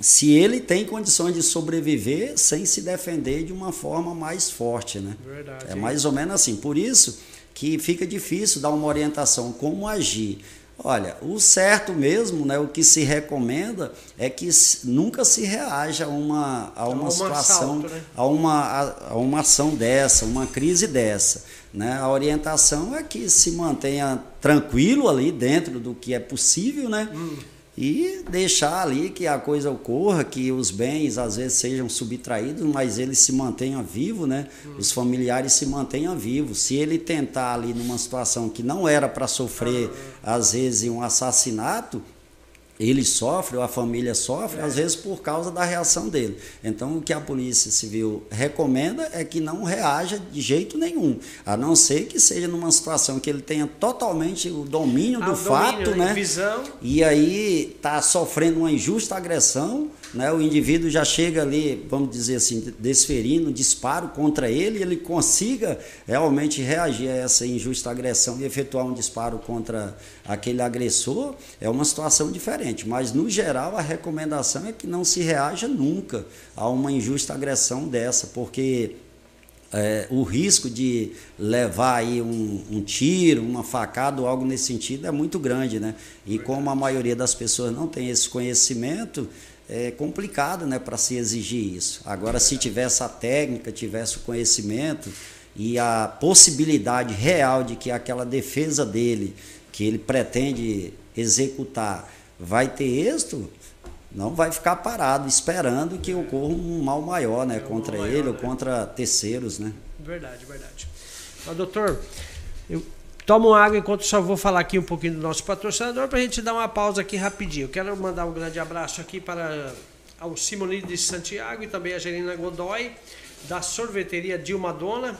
se ele tem condições de sobreviver sem se defender de uma forma mais forte, né? Verdade. É mais ou menos assim. Por isso que fica difícil dar uma orientação como agir. Olha, o certo mesmo, né, o que se recomenda é que nunca se reaja a uma, a uma, uma situação, assalto, né? a, uma, a, a uma ação dessa, uma crise dessa. Né? A orientação é que se mantenha tranquilo ali dentro do que é possível, né? Hum. E deixar ali que a coisa ocorra, que os bens às vezes sejam subtraídos, mas eles se mantenham vivos, né? Hum. Os familiares se mantenham vivos. Se ele tentar ali numa situação que não era para sofrer, ah. às vezes, um assassinato, ele sofre, ou a família sofre, é. às vezes por causa da reação dele. Então, o que a Polícia Civil recomenda é que não reaja de jeito nenhum, a não ser que seja numa situação que ele tenha totalmente o domínio ah, do o fato, domínio, né? Visão. E aí está sofrendo uma injusta agressão, né? O indivíduo já chega ali, vamos dizer assim, desferindo disparo contra ele, ele consiga realmente reagir a essa injusta agressão e efetuar um disparo contra aquele agressor, é uma situação diferente. Mas, no geral, a recomendação é que não se reaja nunca a uma injusta agressão dessa, porque é, o risco de levar aí um, um, tiro, uma facada ou algo nesse sentido é muito grande, né? E como a maioria das pessoas não tem esse conhecimento, é complicado né, para se exigir isso. Agora, se tivesse a técnica, tivesse o conhecimento e a possibilidade real de que aquela defesa dele, que ele pretende executar, vai ter êxito, não vai ficar parado esperando que ocorra um mal maior né, é contra ele ou né? contra terceiros. Né? Verdade, verdade. Mas, doutor, eu Toma água enquanto só vou falar aqui um pouquinho do nosso patrocinador para a gente dar uma pausa aqui rapidinho. Eu quero mandar um grande abraço aqui para ao Simone de Santiago e também a Gerina Godoy, da sorveteria Dilma Dona.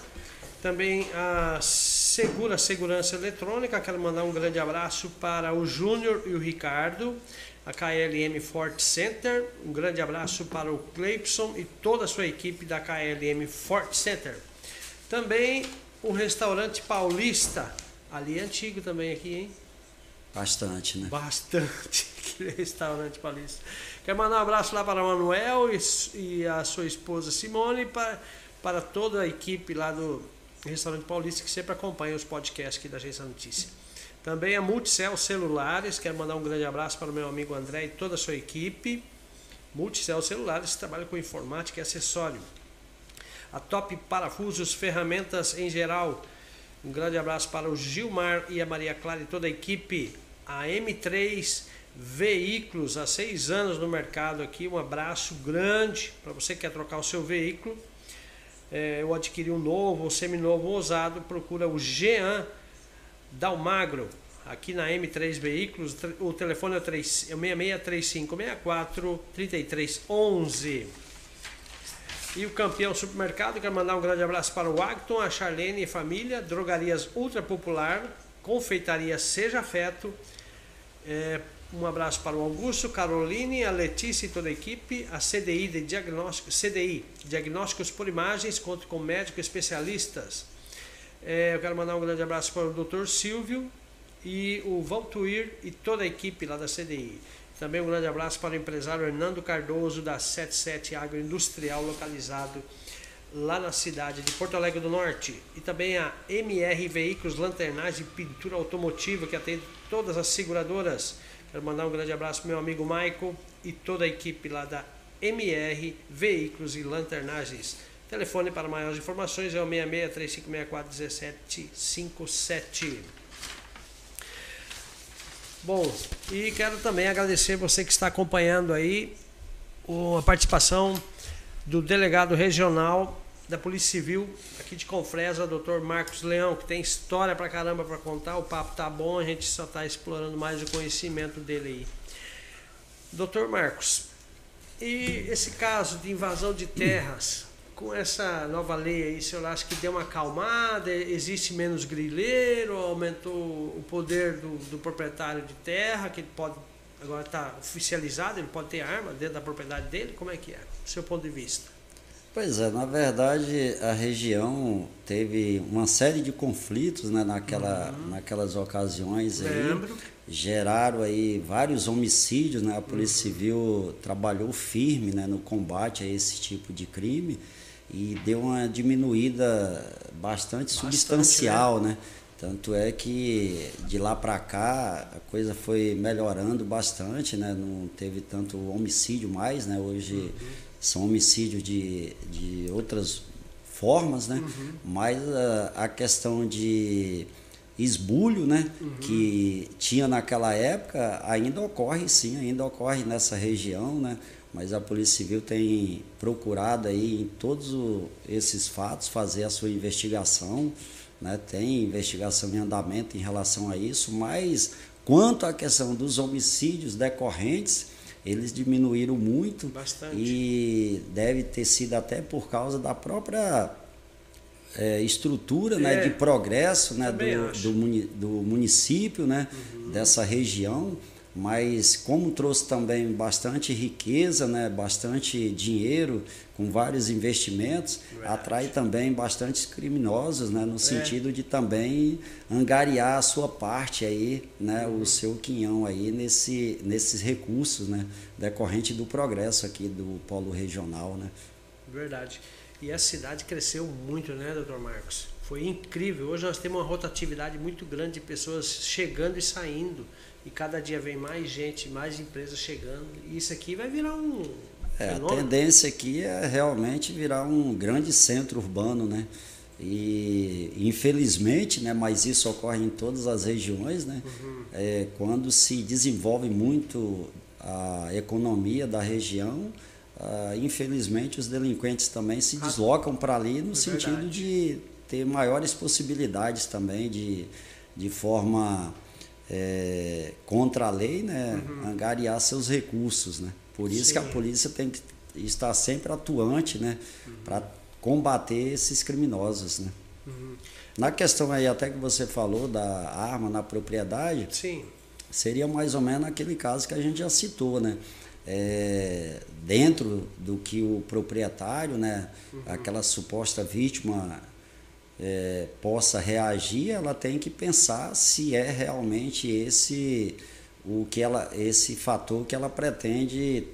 Também a Segura Segurança Eletrônica. Quero mandar um grande abraço para o Júnior e o Ricardo, a KLM Fort Center. Um grande abraço para o Cleipson e toda a sua equipe da KLM Fort Center. Também o restaurante paulista, ali é antigo também aqui, hein? Bastante, né? Bastante, [LAUGHS] aquele restaurante paulista. Quero mandar um abraço lá para o Manuel e, e a sua esposa Simone e para, para toda a equipe lá do Restaurante Paulista que sempre acompanha os podcasts aqui da Agência Notícia. Também a Multicel Celulares, quero mandar um grande abraço para o meu amigo André e toda a sua equipe. Multicel Celulares trabalha com informática e acessório. A Top Parafusos, ferramentas em geral. Um grande abraço para o Gilmar e a Maria Clara e toda a equipe. A M3 Veículos, há seis anos no mercado aqui. Um abraço grande para você que quer trocar o seu veículo. É, eu adquiri um novo, um seminovo usado. Procura o Jean Dalmagro aqui na M3 Veículos. O telefone é o 663564 3311. E o campeão supermercado, quero mandar um grande abraço para o Acton, a Charlene e família, Drogarias Ultra Popular, Confeitaria Seja Afeto. É, um abraço para o Augusto, Caroline, a Letícia e toda a equipe, a CDI de diagnóstico, CDI, Diagnósticos por Imagens, conto com médicos especialistas. É, eu quero mandar um grande abraço para o Dr. Silvio e o Valtuir e toda a equipe lá da CDI. Também um grande abraço para o empresário Hernando Cardoso da 77 Agroindustrial, localizado lá na cidade de Porto Alegre do Norte. E também a MR Veículos Lanternagem e Pintura Automotiva, que atende todas as seguradoras. Quero mandar um grande abraço para meu amigo Michael e toda a equipe lá da MR Veículos e Lanternagens. Telefone para maiores informações é o 66 3564 1757. Bom, e quero também agradecer você que está acompanhando aí a participação do delegado regional da Polícia Civil aqui de Confresa, doutor Marcos Leão, que tem história pra caramba para contar. O papo tá bom, a gente só está explorando mais o conhecimento dele aí. Doutor Marcos, e esse caso de invasão de terras, com essa nova lei aí, o senhor acha que deu uma acalmada? Existe menos grileiro? Aumentou o poder do, do proprietário de terra, que ele pode agora está oficializado, ele pode ter arma dentro da propriedade dele? Como é que é, do seu ponto de vista? Pois é, na verdade a região teve uma série de conflitos né, naquela, uhum. naquelas ocasiões aí. Geraram aí vários homicídios, né? A Polícia uhum. Civil trabalhou firme né, no combate a esse tipo de crime e deu uma diminuída bastante, bastante substancial, né? né? Tanto é que de lá para cá a coisa foi melhorando bastante, né? Não teve tanto homicídio mais, né? Hoje uhum são homicídios de, de outras formas, né? Uhum. Mas a, a, questão de esbulho, né? Uhum. Que tinha naquela época, ainda ocorre sim, ainda ocorre nessa região, né? Mas a Polícia Civil tem procurado aí em todos esses fatos fazer a sua investigação, né? Tem investigação em andamento em relação a isso, mas quanto à questão dos homicídios decorrentes, eles diminuíram muito Bastante. e deve ter sido até por causa da própria é, estrutura é, né, de progresso né, do, do, do, município, né, uhum. dessa região mas como trouxe também bastante riqueza, né, bastante dinheiro, com vários investimentos, Verdade. atrai também bastantes criminosos, né, no é. sentido de também angariar a sua parte aí, né, uhum. o seu quinhão aí nesse, nesses recursos, né, decorrente do progresso aqui do polo regional, né. Verdade. E a cidade cresceu muito, né, doutor Marcos? Foi incrível. Hoje nós temos uma rotatividade muito grande de pessoas chegando e saindo e cada dia vem mais gente, mais empresas chegando. E isso aqui vai virar um. É, a tendência aqui é realmente virar um grande centro urbano, né? E infelizmente, né, mas isso ocorre em todas as regiões, né? Uhum. É, quando se desenvolve muito a economia da região, ah, infelizmente os delinquentes também se deslocam para ali no é sentido verdade. de ter maiores possibilidades também de, de forma é, contra a lei, né, uhum. angariar seus recursos, né? Por isso Sim. que a polícia tem que estar sempre atuante, né, uhum. para combater esses criminosos, né? Uhum. Na questão aí até que você falou da arma na propriedade, Sim. seria mais ou menos aquele caso que a gente já citou, né? É, dentro do que o proprietário, né, uhum. aquela suposta vítima é, possa reagir, ela tem que pensar se é realmente esse o que ela esse fator que ela pretende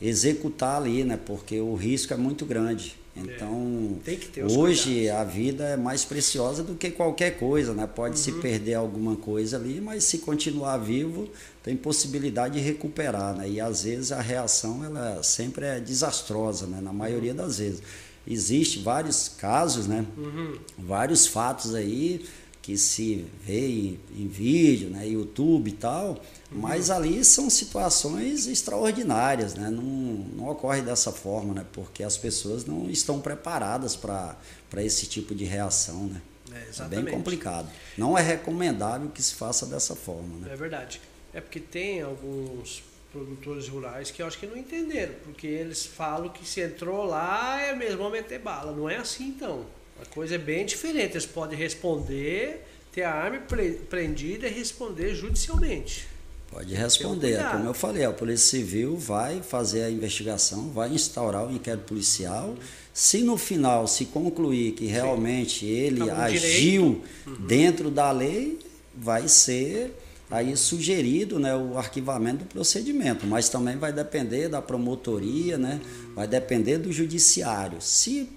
executar ali, né? Porque o risco é muito grande. É. Então, é. hoje cuidados. a vida é mais preciosa do que qualquer coisa, né? Pode uhum. se perder alguma coisa ali, mas se continuar vivo, tem possibilidade de recuperar, né? E às vezes a reação ela sempre é desastrosa, né? Na maioria das vezes. Existem vários casos, né? Uhum. Vários fatos aí que se vê em, em vídeo, né? YouTube e tal, mas ali são situações extraordinárias, né? Não, não ocorre dessa forma, né? Porque as pessoas não estão preparadas para esse tipo de reação, né? É, é, bem complicado. Não é recomendável que se faça dessa forma, né? É verdade. É porque tem alguns produtores rurais que eu acho que não entenderam, porque eles falam que se entrou lá é mesmo meter bala. Não é assim então. A coisa é bem diferente. Eles podem responder, ter a arma prendida e responder judicialmente. Pode responder. Como eu falei, a Polícia Civil vai fazer a investigação, vai instaurar o inquérito policial. Se no final se concluir que realmente Sim. ele tá agiu uhum. dentro da lei, vai ser aí sugerido né, o arquivamento do procedimento, mas também vai depender da promotoria, né, vai depender do judiciário. Se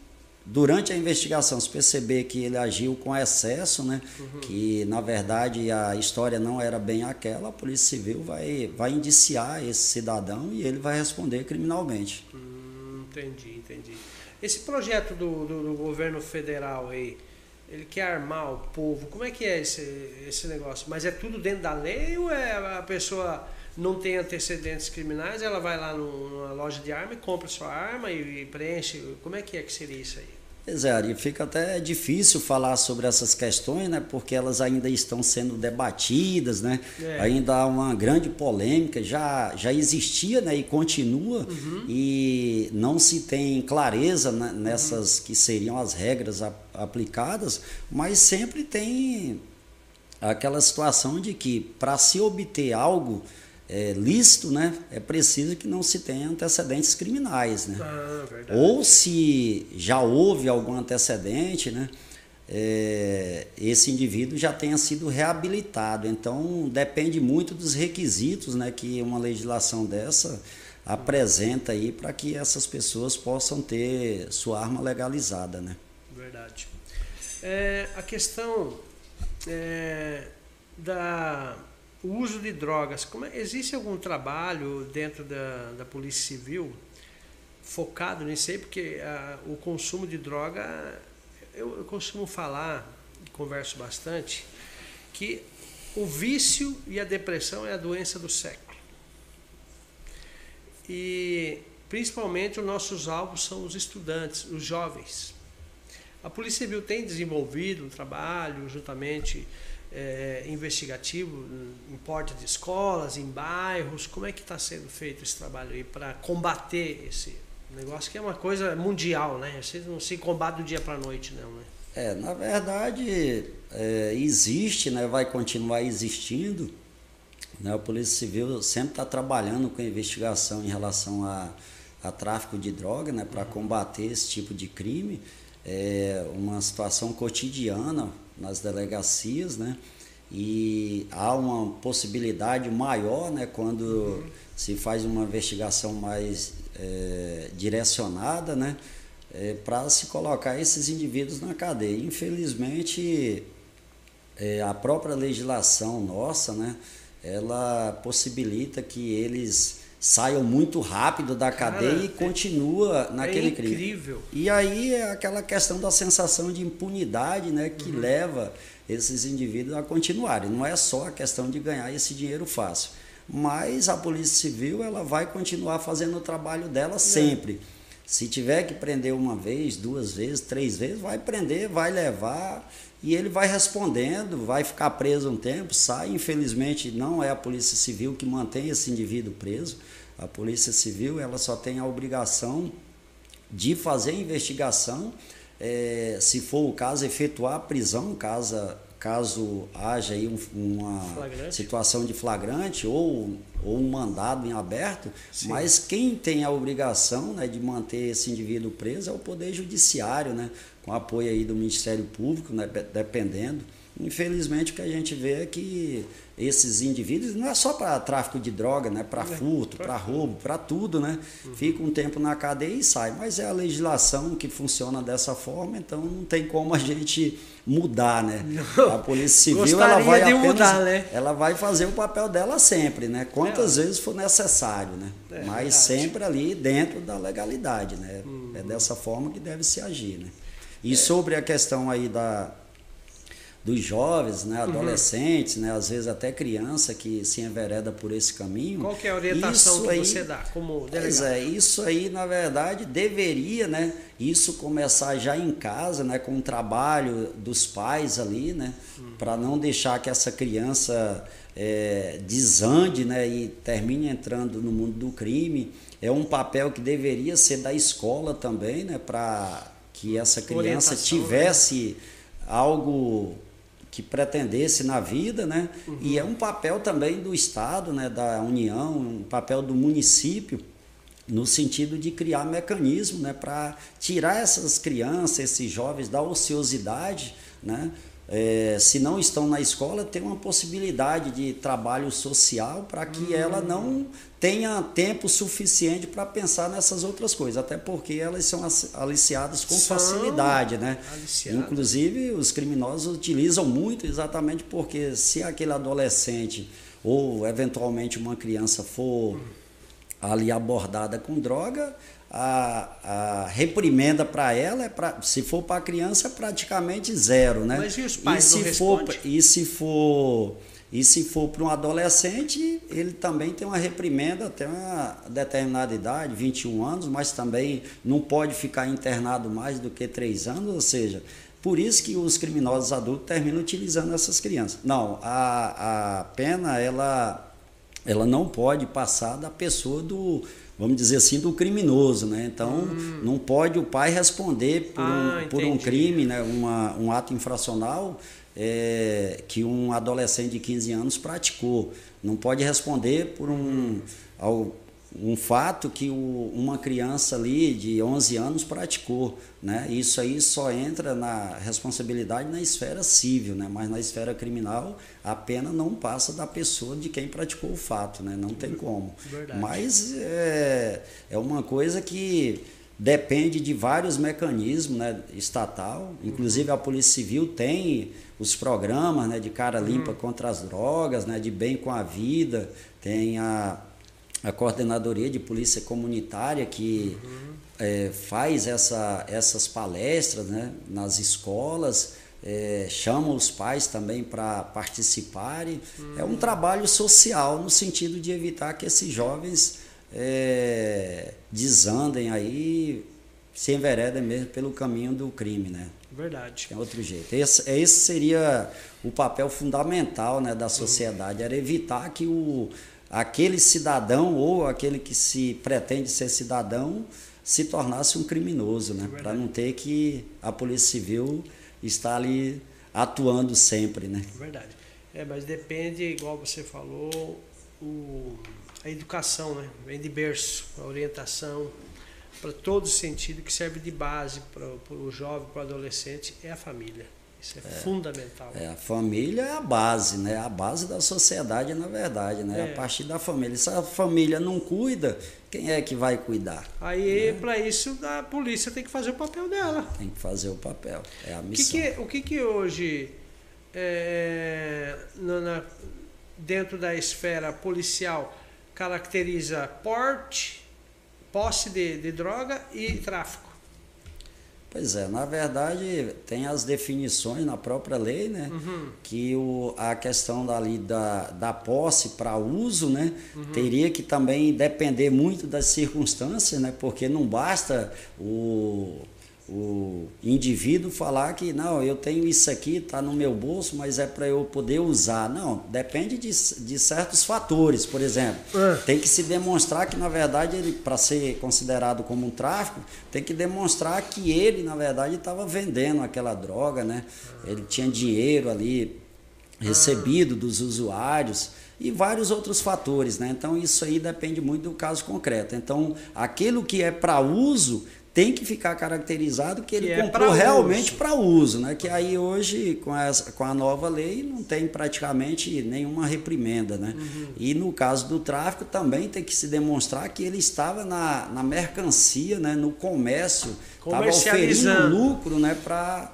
durante a investigação se perceber que ele agiu com excesso, né, uhum. que na verdade a história não era bem aquela, a Polícia Civil vai, vai indiciar esse cidadão e ele vai responder criminalmente. Hum, entendi, entendi. Esse projeto do, do, do, governo federal aí, ele quer armar o povo, como é que é esse, esse negócio? Mas é tudo dentro da lei ou é a pessoa não tem antecedentes criminais, ela vai lá numa loja de arma e compra sua arma e, preenche. Como é que é que seria isso aí? Pois é, e fica até difícil falar sobre essas questões, né? Porque elas ainda estão sendo debatidas, né? É. Ainda há uma grande polêmica, já, já existia, né? E continua, uhum. e não se tem clareza né? nessas uhum. que seriam as regras aplicadas, mas sempre tem aquela situação de que para se obter algo é, lícito, né, é preciso que não se tenha antecedentes criminais, né? Ah, Ou se já houve algum antecedente, né, é, esse indivíduo já tenha sido reabilitado. Então depende muito dos requisitos, né, que uma legislação dessa apresenta aí para que essas pessoas possam ter sua arma legalizada, né? Verdade. É, a questão é, da o uso de drogas. É, existe algum trabalho dentro da, da Polícia Civil focado nisso aí? Porque a, o consumo de droga, eu, eu costumo falar, converso bastante, que o vício e a depressão é a doença do século. E principalmente os nossos alvos são os estudantes, os jovens. A Polícia Civil tem desenvolvido um trabalho juntamente é, investigativo em porta de escolas, em bairros? Como é que está sendo feito esse trabalho aí para combater esse negócio que é uma coisa mundial, né? Você não se combate do dia para a noite, não, né? É, na verdade, é, existe, né, vai continuar existindo. Né, a Polícia Civil sempre está trabalhando com investigação em relação a, a tráfico de droga, né, para combater esse tipo de crime. É uma situação cotidiana nas delegacias, né? E há uma possibilidade maior, né, quando uhum. se faz uma investigação mais é, direcionada, né, é, para se colocar esses indivíduos na cadeia. Infelizmente, é, a própria legislação nossa, né, ela possibilita que eles saiam muito rápido da cadeia Cara, e continua é, naquele é crime. Incrível. E aí é aquela questão da sensação de impunidade, né, que uhum. leva esses indivíduos a continuarem. Não é só a questão de ganhar esse dinheiro fácil, mas a Polícia Civil ela vai continuar fazendo o trabalho dela é. sempre. Se tiver que prender uma vez, duas vezes, três vezes, vai prender, vai levar e ele vai respondendo, vai ficar preso um tempo, sai. Infelizmente, não é a Polícia Civil que mantém esse indivíduo preso. A Polícia Civil ela só tem a obrigação de fazer a investigação, é, se for o caso, efetuar a prisão, caso, caso haja aí um, uma flagrante. situação de flagrante ou, ou um mandado em aberto, Sim. mas quem tem a obrigação né, de manter esse indivíduo preso é o Poder Judiciário, né, com apoio aí do Ministério Público, né, dependendo. Infelizmente, o que a gente vê é que esses indivíduos, não é só para tráfico de droga, né? para é, furto, para roubo, para tudo, né? Uhum. Fica um tempo na cadeia e sai. Mas é a legislação que funciona dessa forma, então não tem como a gente mudar, né? Não. A Polícia Civil ela vai apenas, mudar, né? ela vai fazer o papel dela sempre, né? Quantas é. vezes for necessário, né? É, Mas verdade. sempre ali dentro da legalidade, né? Uhum. É dessa forma que deve se agir, né? E sobre a questão aí da dos jovens, né, uhum. adolescentes, uhum. né, às vezes até criança que se envereda por esse caminho. Qual é a orientação isso que aí, você dá como delegado? Pois é, isso aí na verdade deveria, né, isso começar já em casa, né, com o trabalho dos pais ali, né, uhum. para não deixar que essa criança é, desande, né, e termine entrando no mundo do crime. É um papel que deveria ser da escola também, né, para que essa criança Orientação, né? tivesse né? algo que pretendesse na vida, né? Uhum. E é um papel também do Estado, né, da União, um papel do município, no sentido de criar mecanismo né, para tirar essas crianças, esses jovens da ociosidade, né? É, se não estão na escola, tem uma possibilidade de trabalho social para que uhum. ela não tenha tempo suficiente para pensar nessas outras coisas, até porque elas são aliciadas com são facilidade, né? Aliciadas. Inclusive, os criminosos utilizam muito exatamente porque se aquele adolescente ou eventualmente uma criança for ali abordada com droga, a, a reprimenda para ela é pra, se for para a criança é praticamente zero, né? Mas e os pais e se for e se for e se for para um adolescente, ele também tem uma reprimenda até uma determinada idade, 21 anos, mas também não pode ficar internado mais do que 3 anos, ou seja, por isso que os criminosos adultos terminam utilizando essas crianças. Não, a, a pena ela, ela não pode passar da pessoa do, vamos dizer assim, do criminoso, né? Então, hum. não pode o pai responder por, ah, um, por um crime, né? Uma, um ato infracional é, que um adolescente de 15 anos praticou. Não pode responder por um, ao, um fato que o, uma criança ali de 11 anos praticou. Né? Isso aí só entra na responsabilidade na esfera civil, né? mas na esfera criminal a pena não passa da pessoa de quem praticou o fato, né? não tem como. Verdade. Mas é, é uma coisa que depende de vários mecanismos né, estatal, inclusive a Polícia Civil tem os programas né, de cara limpa uhum. contra as drogas, né, de bem com a vida, tem a, a coordenadoria de polícia comunitária que uhum. é, faz essa, essas palestras né, nas escolas, é, chama os pais também para participarem. Uhum. É um trabalho social no sentido de evitar que esses jovens é, desandem aí, se enveredem mesmo pelo caminho do crime, né? Verdade. Tem outro jeito. Esse, esse seria o papel fundamental né, da sociedade, era evitar que o, aquele cidadão ou aquele que se pretende ser cidadão se tornasse um criminoso, né? Para não ter que a Polícia Civil estar ali atuando sempre, né? Verdade. É, mas depende, igual você falou, o a educação, né? Vem de berço, a orientação, para todo sentido que serve de base para o jovem, para o adolescente, é a família. Isso é, é, fundamental. É, a família é a base, né? A base da sociedade, na verdade, né? É. A partir da família. Se a família não cuida, quem é que vai cuidar? Aí, né? para isso, a polícia tem que fazer o papel dela. Tem que fazer o papel. É a missão. Que que, o que, que hoje, é, na, dentro da esfera policial, caracteriza porte, posse de, de droga e tráfico. Pois é, na verdade tem as definições na própria lei, né? Uhum. Que o, a questão dali da, da posse para uso, né? Uhum. Teria que também depender muito das circunstâncias, né? Porque não basta o, o indivíduo falar que não, eu tenho isso aqui, está no meu bolso, mas é para eu poder usar. Não, depende de, de certos fatores, por exemplo. É. Tem que se demonstrar que, na verdade, ele, para ser considerado como um tráfico, tem que demonstrar que ele, na verdade, estava vendendo aquela droga, né? Ele tinha dinheiro ali recebido dos usuários e vários outros fatores, né? Então isso aí depende muito do caso concreto. Então, aquilo que é para uso tem que ficar caracterizado que ele que é comprou é realmente para uso, né? Que aí hoje com, essa, com a nova lei não tem praticamente nenhuma reprimenda, né? Uhum. E no caso do tráfico também tem que se demonstrar que ele estava na, na mercancia, né? No comércio, estava oferindo lucro, né? Para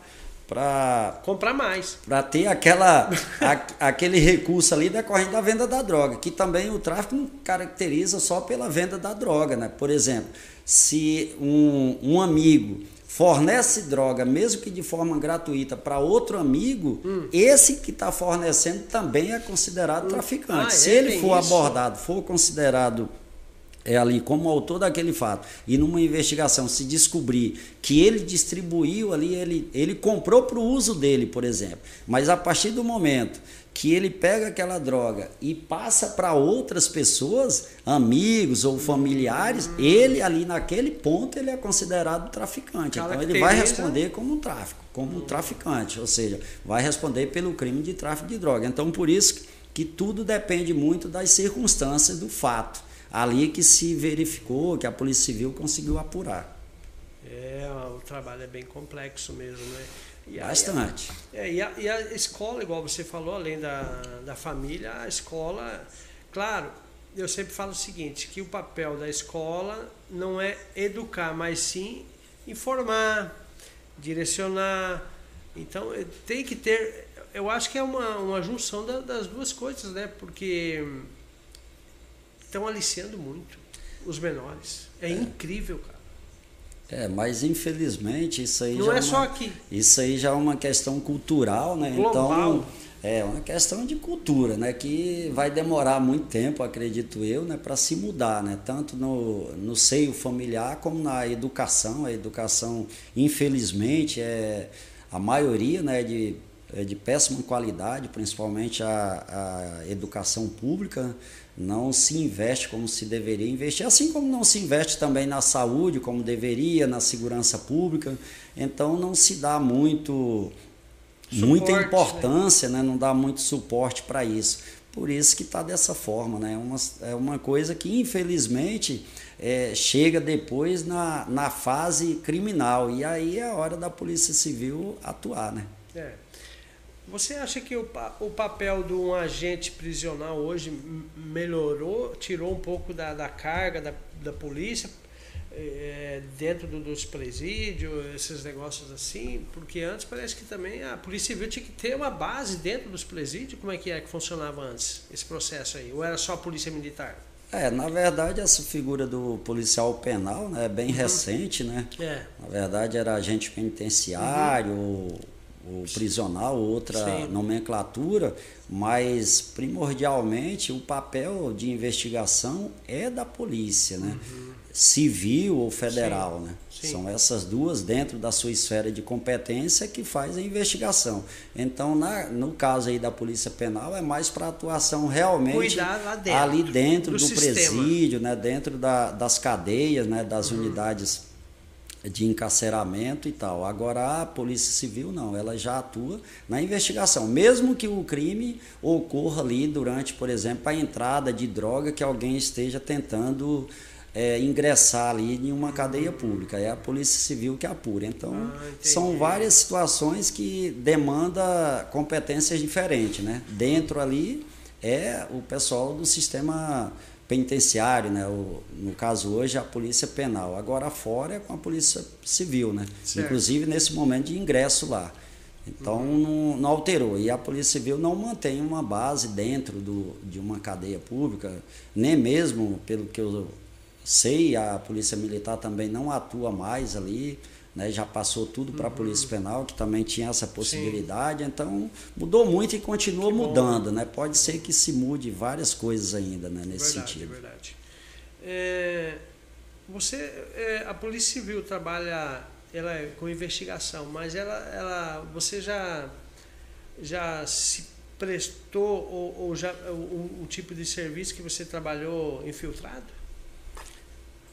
para comprar mais, para ter aquela a, aquele recurso ali decorrente da venda da droga, que também o tráfico não caracteriza só pela venda da droga, né? Por exemplo, se um, um amigo fornece droga, mesmo que de forma gratuita, para outro amigo, hum. esse que está fornecendo também é considerado hum. traficante. Ah, se é, ele for isso. abordado, for considerado é ali como autor daquele fato e numa investigação se descobrir que ele distribuiu ali, ele, ele comprou para o uso dele, por exemplo, mas a partir do momento que ele pega aquela droga e passa para outras pessoas, amigos ou familiares, hum. ele ali naquele ponto ele é considerado traficante. Então ele vai responder como um tráfico, como um traficante, ou seja, vai responder pelo crime de tráfico de droga. Então por isso que tudo depende muito das circunstâncias do fato. Ali que se verificou que a Polícia Civil conseguiu apurar. É, o trabalho é bem complexo mesmo, né? E Bastante. A, é, e, a, e a escola, igual você falou, além da, da família, a escola, claro, eu sempre falo o seguinte, que o papel da escola não é educar, mas sim informar, direcionar. Então tem que ter, eu acho que é uma, uma junção da, das duas coisas, né? Porque estão aliciando muito os menores. É, é. incrível, cara. É, mas infelizmente isso aí não já é, é só aqui. Isso aí já é uma questão cultural, né? Global. Então é uma questão de cultura, né? Que vai demorar muito tempo, acredito eu, né? Para se mudar, né? Tanto no, no seio familiar como na educação. A educação, infelizmente, é a maioria, né? De é de péssima qualidade, principalmente a, a educação pública não se investe como se deveria investir, assim como não se investe também na saúde como deveria, na segurança pública. Então não se dá muito suporte, muita né? importância, né? né? não dá muito suporte para isso. Por isso que está dessa forma, né? É uma, é uma coisa que infelizmente é, chega depois na, na fase criminal e aí é a hora da Polícia Civil atuar, né? É. Você acha que o, o papel de um agente prisional hoje melhorou, tirou um pouco da, da carga da, da polícia é, dentro do, dos presídios, esses negócios assim? Porque antes parece que também a Polícia Civil tinha que ter uma base dentro dos presídios. Como é que é que funcionava antes esse processo aí? Ou era só a Polícia Militar? É, na verdade, essa figura do policial penal né, é bem uhum. recente, né? É. Na verdade, era agente penitenciário. Uhum o prisional, outra Sim. nomenclatura, mas primordialmente o papel de investigação é da polícia, né? Uhum. Civil ou federal, Sim. né? Sim. São essas duas dentro da sua esfera de competência que faz a investigação. Então, na, no caso aí da Polícia Penal, é mais para atuação realmente dentro, ali dentro do, do presídio, né? dentro da, das cadeias, né? das uhum. unidades de encarceramento e tal. Agora a Polícia Civil não, ela já atua na investigação, mesmo que o crime ocorra ali durante, por exemplo, a entrada de droga que alguém esteja tentando é, ingressar ali em uma cadeia pública. É a Polícia Civil que apura. Então, ah, são várias situações que demandam competências diferentes. Né? Dentro ali é o pessoal do sistema penitenciário, né? O, no caso hoje a polícia penal. Agora fora é com a polícia civil, né? Certo. Inclusive nesse momento de ingresso lá. Então uhum. não, não, alterou. E a Polícia Civil não mantém uma base dentro do, de uma cadeia pública, nem mesmo, pelo que eu sei, a Polícia Militar também não atua mais ali né, já passou tudo para a Polícia uhum. Penal, que também tinha essa possibilidade, Sim. então mudou muito e continua mudando, né? Pode ser que se mude várias coisas ainda né, nesse verdade, sentido. Verdade. É, você, é, a Polícia Civil trabalha ela é com investigação, mas ela, ela você já já se prestou ou, ou já o, tipo de serviço que você trabalhou infiltrado?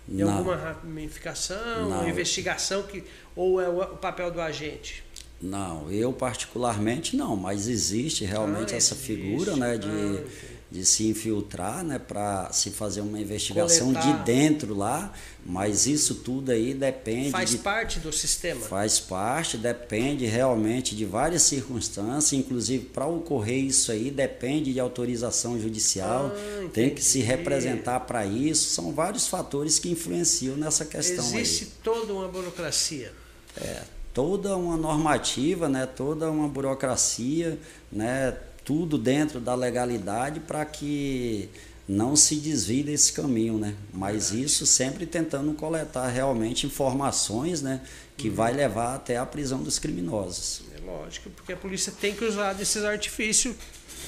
Em alguma ramificação, não. investigação que ou é o papel do agente? Não, eu particularmente não, mas existe realmente ah, essa existe. figura, né, de ah, de se infiltrar, né, para se fazer uma investigação Coletar. de dentro lá, mas isso tudo aí depende. Faz de, parte do sistema. Faz parte, depende realmente de várias circunstâncias, inclusive para ocorrer isso aí depende de autorização judicial, ah, tem que se representar para isso, são vários fatores que influenciam nessa questão. Existe aí. toda uma burocracia. É, toda uma normativa, né, toda uma burocracia, né, tudo dentro da legalidade para que não se desvie desse caminho, né? Mas isso sempre tentando coletar realmente informações, né? Que uhum. vai levar até a prisão dos criminosos. É lógico, porque a polícia tem que usar desses artifícios,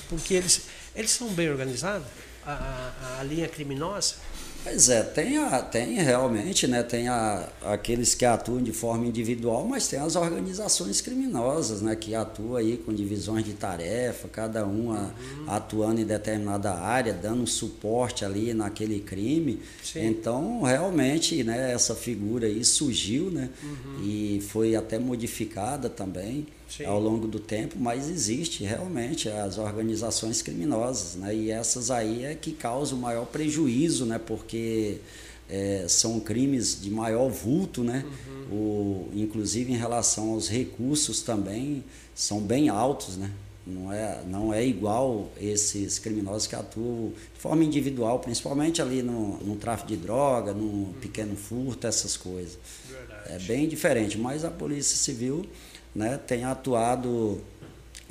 porque eles, eles são bem organizados, a, a, a linha criminosa. Pois é, tem, a, tem realmente, né, tem a, aqueles que atuam de forma individual, mas tem as organizações criminosas, né, que atuam aí com divisões de tarefa, cada uma uhum. atuando em determinada área, dando suporte ali naquele crime. Sim. Então, realmente, né, essa figura aí surgiu, né, uhum. e foi até modificada também. Sim. ao longo do tempo, mas existe realmente as organizações criminosas, né? E essas aí é que causam o maior prejuízo, né? Porque é, são crimes de maior vulto, né? Uhum. O, inclusive em relação aos recursos também são bem altos, né? Não é, não é igual esses criminosos que atuam de forma individual, principalmente ali no, no tráfico de droga, no uhum. pequeno furto, essas coisas. Verdade. É bem diferente, mas a Polícia Civil né, tem atuado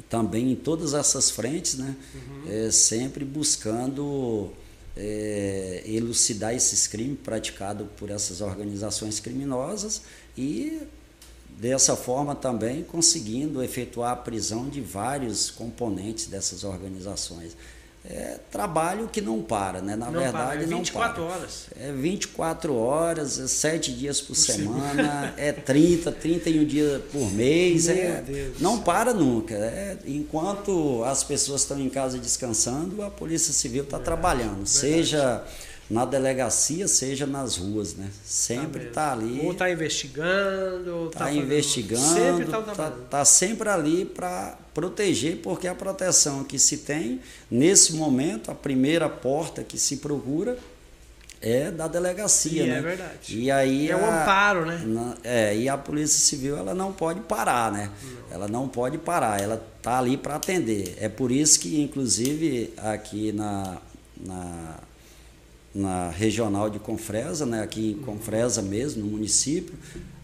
também em todas essas frentes, né, uhum. é, sempre buscando é, elucidar esses crimes praticados por essas organizações criminosas e dessa forma também conseguindo efetuar a prisão de vários componentes dessas organizações é trabalho que não para, né? Na não verdade, para, é 24 não para. horas. É 24 horas, é 7 dias por, por semana, é 30, 31 dias por mês. Meu é, Deus não para nunca. É, enquanto as pessoas estão em casa descansando, a Polícia Civil está trabalhando. Verdade. Seja na delegacia, seja nas ruas, né? Sempre está tá ali. Ou está investigando, está tá investigando, sempre está tá, tá sempre ali para proteger, porque a proteção que se tem nesse momento, a primeira porta que se procura é da delegacia, e é né? É verdade. E aí é o um amparo, né? Na, é, e a Polícia Civil ela não pode parar, né? Não. Ela não pode parar, ela tá ali para atender. É por isso que inclusive aqui na, na na regional de Confresa, né, aqui em Confresa mesmo, no município,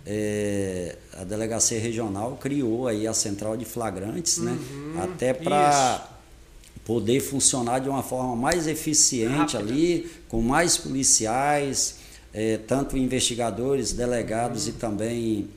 é, a delegacia regional criou aí a central de flagrantes, né, uhum, né, até para poder funcionar de uma forma mais eficiente Rápida. ali, com mais policiais, é, tanto investigadores, delegados uhum. e também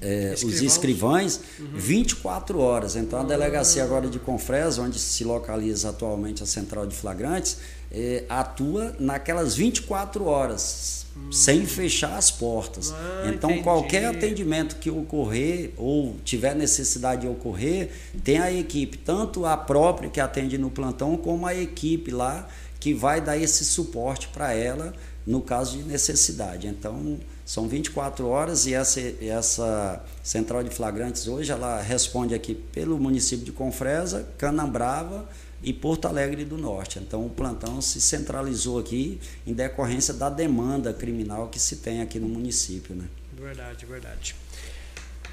é, os escrivães, uhum. 24 horas. Então, a delegacia agora de Confresa, onde se localiza atualmente a central de flagrantes, é, atua naquelas 24 horas, hum. sem fechar as portas. Ah, então, entendi. qualquer atendimento que ocorrer ou tiver necessidade de ocorrer, tem a equipe, tanto a própria que atende no plantão, como a equipe lá que vai dar esse suporte para ela no caso de necessidade. Então, são 24 horas e essa, essa central de flagrantes hoje ela responde aqui pelo município de Confresa, Canambrava e Porto Alegre do Norte. Então o plantão se centralizou aqui em decorrência da demanda criminal que se tem aqui no município. Né? Verdade, verdade.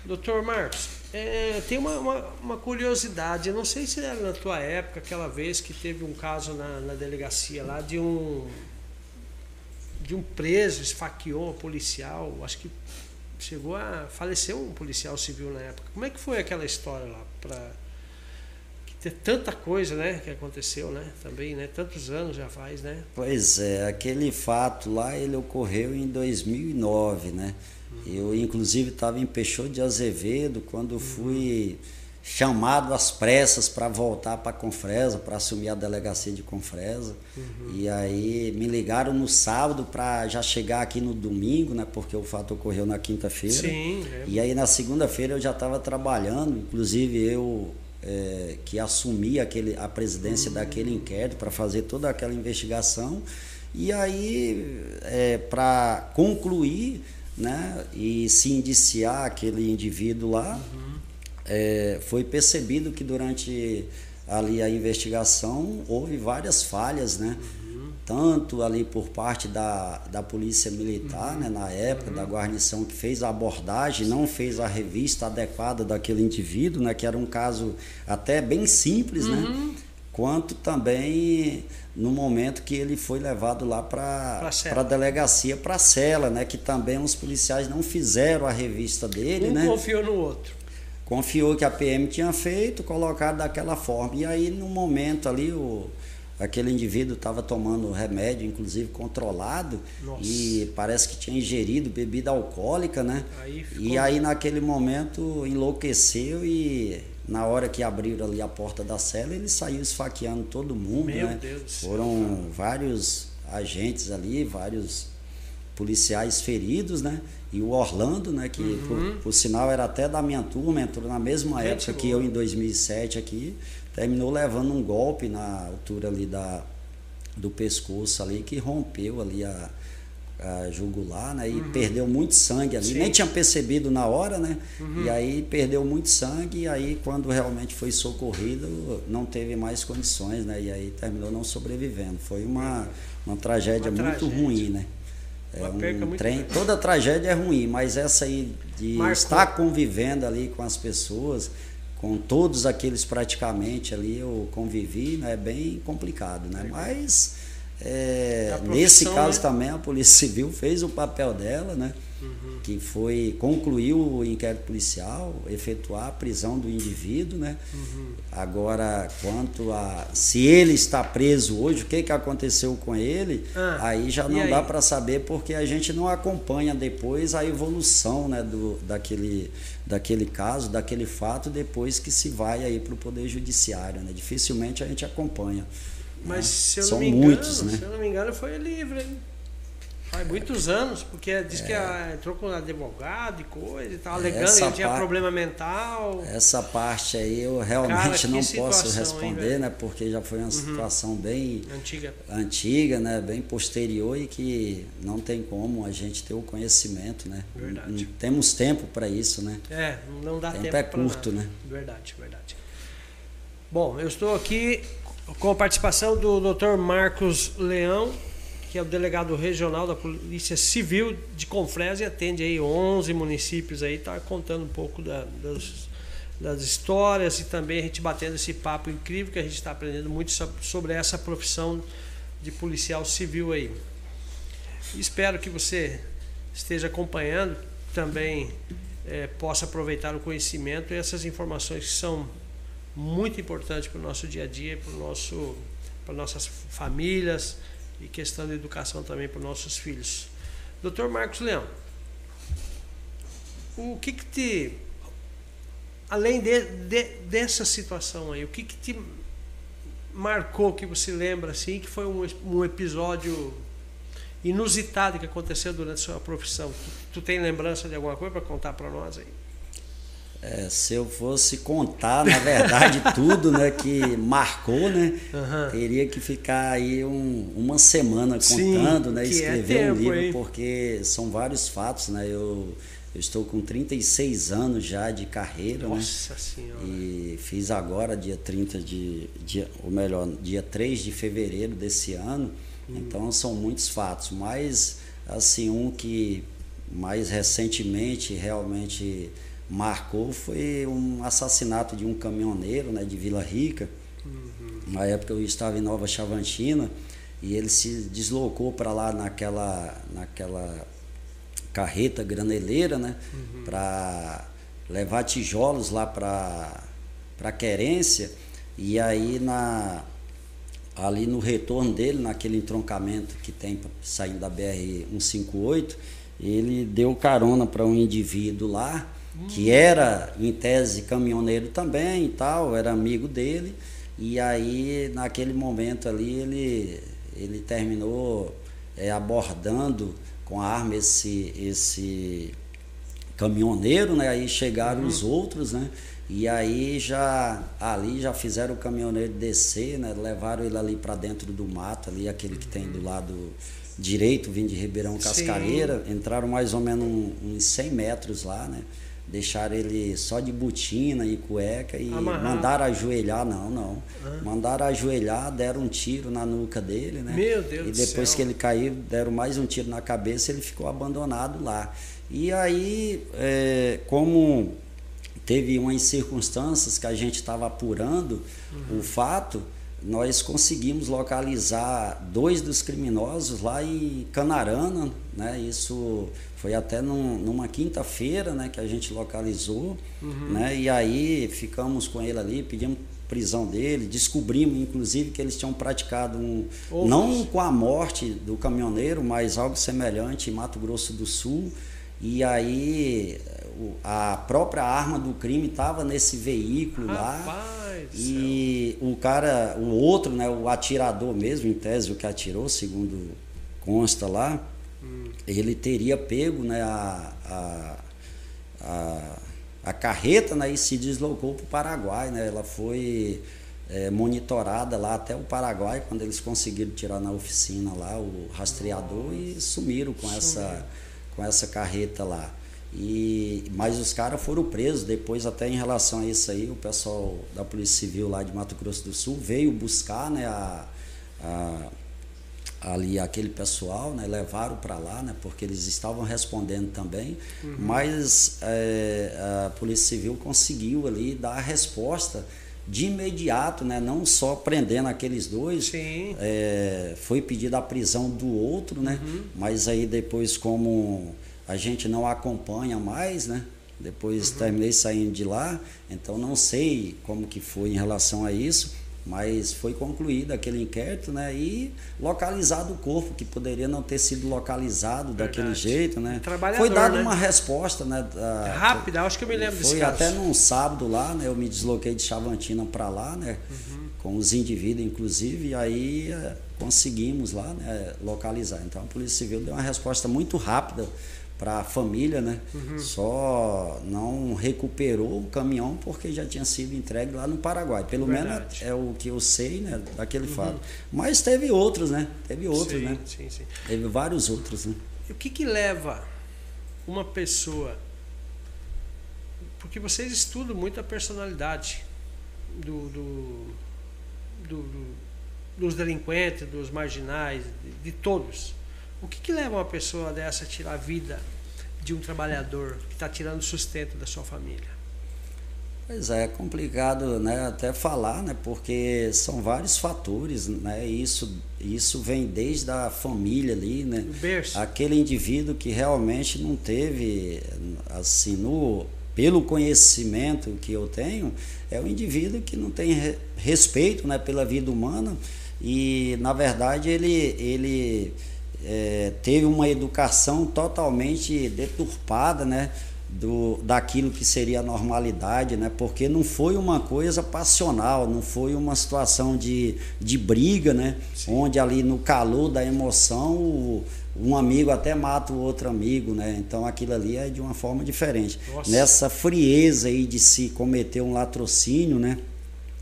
Doutor Marcos, é, tem uma, uma, uma, curiosidade, eu não sei se era na tua época, aquela vez que teve um caso na, na delegacia lá de um de um preso, esfaqueou um policial, acho que chegou a falecer um policial civil na época. Como é que foi aquela história lá para ter tanta coisa, né, que aconteceu, né, também, né, tantos anos já faz, né? Pois é, aquele fato lá ele ocorreu em 2009, né? Uhum. Eu inclusive estava em Peixoto de Azevedo quando uhum. fui chamado às pressas para voltar para Confresa, para assumir a delegacia de Confresa. Uhum. E aí me ligaram no sábado para já chegar aqui no domingo, né? Porque o fato ocorreu na quinta-feira. Sim. É. E aí na segunda-feira eu já estava trabalhando, inclusive eu é, que assumi aquele, a presidência uhum. daquele inquérito para fazer toda aquela investigação. E aí, é, para concluir né, e se indiciar aquele indivíduo lá, uhum. É, foi percebido que durante ali a investigação houve várias falhas, né? Uhum. Tanto ali por parte da, da polícia militar, uhum. né, na época, da uhum. guarnição que fez a abordagem, não fez a revista adequada daquele indivíduo, né, que era um caso até bem simples, né? Uhum. Quanto também no momento que ele foi levado lá para a delegacia, para a cela, né? Que também os policiais não fizeram a revista dele, um né? confiou no outro. Confiou que a PM tinha feito, colocado daquela forma. E aí, no momento ali, o, aquele indivíduo estava tomando remédio, inclusive controlado, Nossa. e parece que tinha ingerido bebida alcoólica, né? Aí e aí, naquele momento, enlouqueceu e na hora que abriram ali a porta da cela, ele saiu esfaqueando todo mundo, Meu né? Deus Foram vários agentes ali, vários policiais feridos, né? E o Orlando, né? Que uhum. por, por, sinal era até da minha turma, entrou na mesma Gente época boa. que eu em 2007 aqui, terminou levando um golpe na altura ali da, do pescoço ali, que rompeu ali a, a jugular, né? E uhum. perdeu muito sangue ali. Sim. Nem tinha percebido na hora, né? Uhum. E aí perdeu muito sangue e aí quando realmente foi socorrido, não teve mais condições, né? E aí terminou não sobrevivendo. Foi uma, uma tragédia uma muito tragédia. ruim, né? É um trem, toda tragédia é ruim, mas essa aí de Marcou. estar convivendo ali com as pessoas, com todos aqueles praticamente ali eu convivi, né? É bem complicado, né? Mas é, nesse caso né? também a Polícia Civil fez o papel dela, né? Uhum. Que foi concluir o inquérito policial, efetuar a prisão do indivíduo, né? Uhum. Agora, quanto a se ele está preso hoje, o que, que aconteceu com ele, ah, aí já não dá para saber porque a gente não acompanha depois a evolução né, do, daquele, daquele caso, daquele fato, depois que se vai aí para o Poder Judiciário. Né? Dificilmente a gente acompanha. Mas se eu, São não me engano, muitos, né? se eu não me engano, foi livre, hein? Faz muitos anos, porque diz é. que a, entrou com advogado e coisa, e tal, alegando essa que tinha problema mental. Essa parte aí eu realmente Cara, não posso responder, hein, né? Porque já foi uma uhum. situação bem antiga. antiga, né? Bem posterior e que não tem como a gente ter o conhecimento, né? Verdade. Não, não temos tempo para isso, né? É, não dá tempo. tempo é curto, nada. né? Verdade, verdade. Bom, eu estou aqui com a participação do Dr. Marcos Leão, que é o delegado regional da Polícia Civil de Confresa e atende aí 11 municípios aí, tá contando um pouco da, das, das histórias e também a gente batendo esse papo incrível que a gente está aprendendo muito sobre essa profissão de policial civil aí. Espero que você esteja acompanhando, também é, possa aproveitar o conhecimento e essas informações que são muito importante para o nosso dia a dia, para, nosso, para nossas famílias e questão de educação também para os nossos filhos. Doutor Marcos Leão, o que que te, além de, de, dessa situação aí, o que que te marcou que você lembra assim, que foi um, um episódio inusitado que aconteceu durante a sua profissão? Tu, tu tem lembrança de alguma coisa para contar para nós aí? É, se eu fosse contar, na verdade, [LAUGHS] tudo né, que marcou, né? Uhum. Teria que ficar aí um, uma semana contando, Sim, né? É escrever é tempo, um livro, hein? porque são vários fatos, né? Eu, eu estou com 36 anos já de carreira, né? Nossa né? Senhora. E fiz agora, dia 30 de. Dia, ou melhor, dia 3 de fevereiro desse ano. Hum. Então são muitos fatos. Mas, assim, um que mais recentemente realmente marcou foi um assassinato de um caminhoneiro né, de Vila Rica. Uhum. Na época eu estava em Nova Chavantina e ele se deslocou para lá naquela, naquela carreta graneleira, né, uhum. para levar tijolos lá para para querência e aí na ali no retorno dele naquele entroncamento que tem saindo da BR 158 ele deu carona para um indivíduo lá hum. que era, em tese, caminhoneiro também e tal, era amigo dele. E aí, naquele momento ali, ele, ele terminou é, abordando com a arma esse, esse caminhoneiro, né? Aí chegaram uhum. os outros, né? E aí já ali já fizeram o caminhoneiro descer, né? Levaram ele ali para dentro do mato, ali aquele que tem do lado direito, vindo de Ribeirão Cascareira, Sim. entraram mais ou menos uns 100 metros lá, né? Deixaram ele só de botina e cueca e Amarrar. mandaram ajoelhar, não, não. Ah. Mandaram ajoelhar, deram um tiro na nuca dele, né? Meu Deus E depois que ele caiu, deram mais um tiro na cabeça, ele ficou abandonado lá. E aí, é, como teve umas circunstâncias que a gente estava apurando uhum. o fato, nós conseguimos localizar dois dos criminosos lá em Canarana, né? Isso foi até num, numa quinta-feira, né, que a gente localizou, uhum. né? E aí ficamos com ele ali, pedimos prisão dele, descobrimos inclusive que eles tinham praticado um não com a morte do caminhoneiro, mas algo semelhante em Mato Grosso do Sul. E aí a própria arma do crime estava nesse veículo Rapaz, lá. E céu. o cara, o outro, né, o atirador mesmo, em tese, o que atirou, segundo consta lá, hum. ele teria pego né, a, a, a, a carreta né, e se deslocou para o Paraguai. Né? Ela foi é, monitorada lá até o Paraguai, quando eles conseguiram tirar na oficina lá o rastreador Nossa. e sumiram com essa, com essa carreta lá. E, mas os caras foram presos depois, até em relação a isso aí, o pessoal da Polícia Civil lá de Mato Grosso do Sul veio buscar né, a, a ali aquele pessoal, né, levaram para lá, né, porque eles estavam respondendo também, uhum. mas é, a Polícia Civil conseguiu ali dar a resposta de imediato, né, não só prendendo aqueles dois, é, foi pedida a prisão do outro, né, uhum. mas aí depois como a gente não acompanha mais, né? Depois uhum. terminei saindo de lá, então não sei como que foi em relação a isso, mas foi concluído aquele inquérito, né? E localizado o corpo, que poderia não ter sido localizado Verdade. daquele jeito, né? Foi dada né? uma resposta, né? Da, Rápida, acho que eu me lembro desse Foi caso. até num sábado lá, né? Eu me desloquei de Chavantina para lá, né? Uhum. Com os indivíduos, inclusive, e aí é, conseguimos lá, né? Localizar. Então a Polícia Civil deu uma resposta muito rápida para a família, né? Uhum. Só não recuperou o caminhão porque já tinha sido entregue lá no Paraguai. Pelo Verdade. menos é o que eu sei, né, daquele uhum. fato. Mas teve outros, né? Teve outros, sim, né? Sim, sim. Teve vários outros, né? E o que que leva uma pessoa porque vocês estudam muito a personalidade do, do, do, do dos delinquentes, dos marginais, de, de todos. O que, que leva uma pessoa dessa a tirar a vida de um trabalhador que está tirando o sustento da sua família? Pois é, é complicado né, até falar, né, porque são vários fatores, né, isso, isso vem desde a família ali, né, aquele indivíduo que realmente não teve, assim, no, pelo conhecimento que eu tenho, é um indivíduo que não tem respeito né, pela vida humana e, na verdade, ele, ele é, teve uma educação totalmente deturpada, né? Do, daquilo que seria a normalidade, né? porque não foi uma coisa passional, não foi uma situação de, de briga, né? onde ali no calor da emoção o, um amigo até mata o outro amigo, né? então aquilo ali é de uma forma diferente. Nossa. Nessa frieza aí de se cometer um latrocínio, né?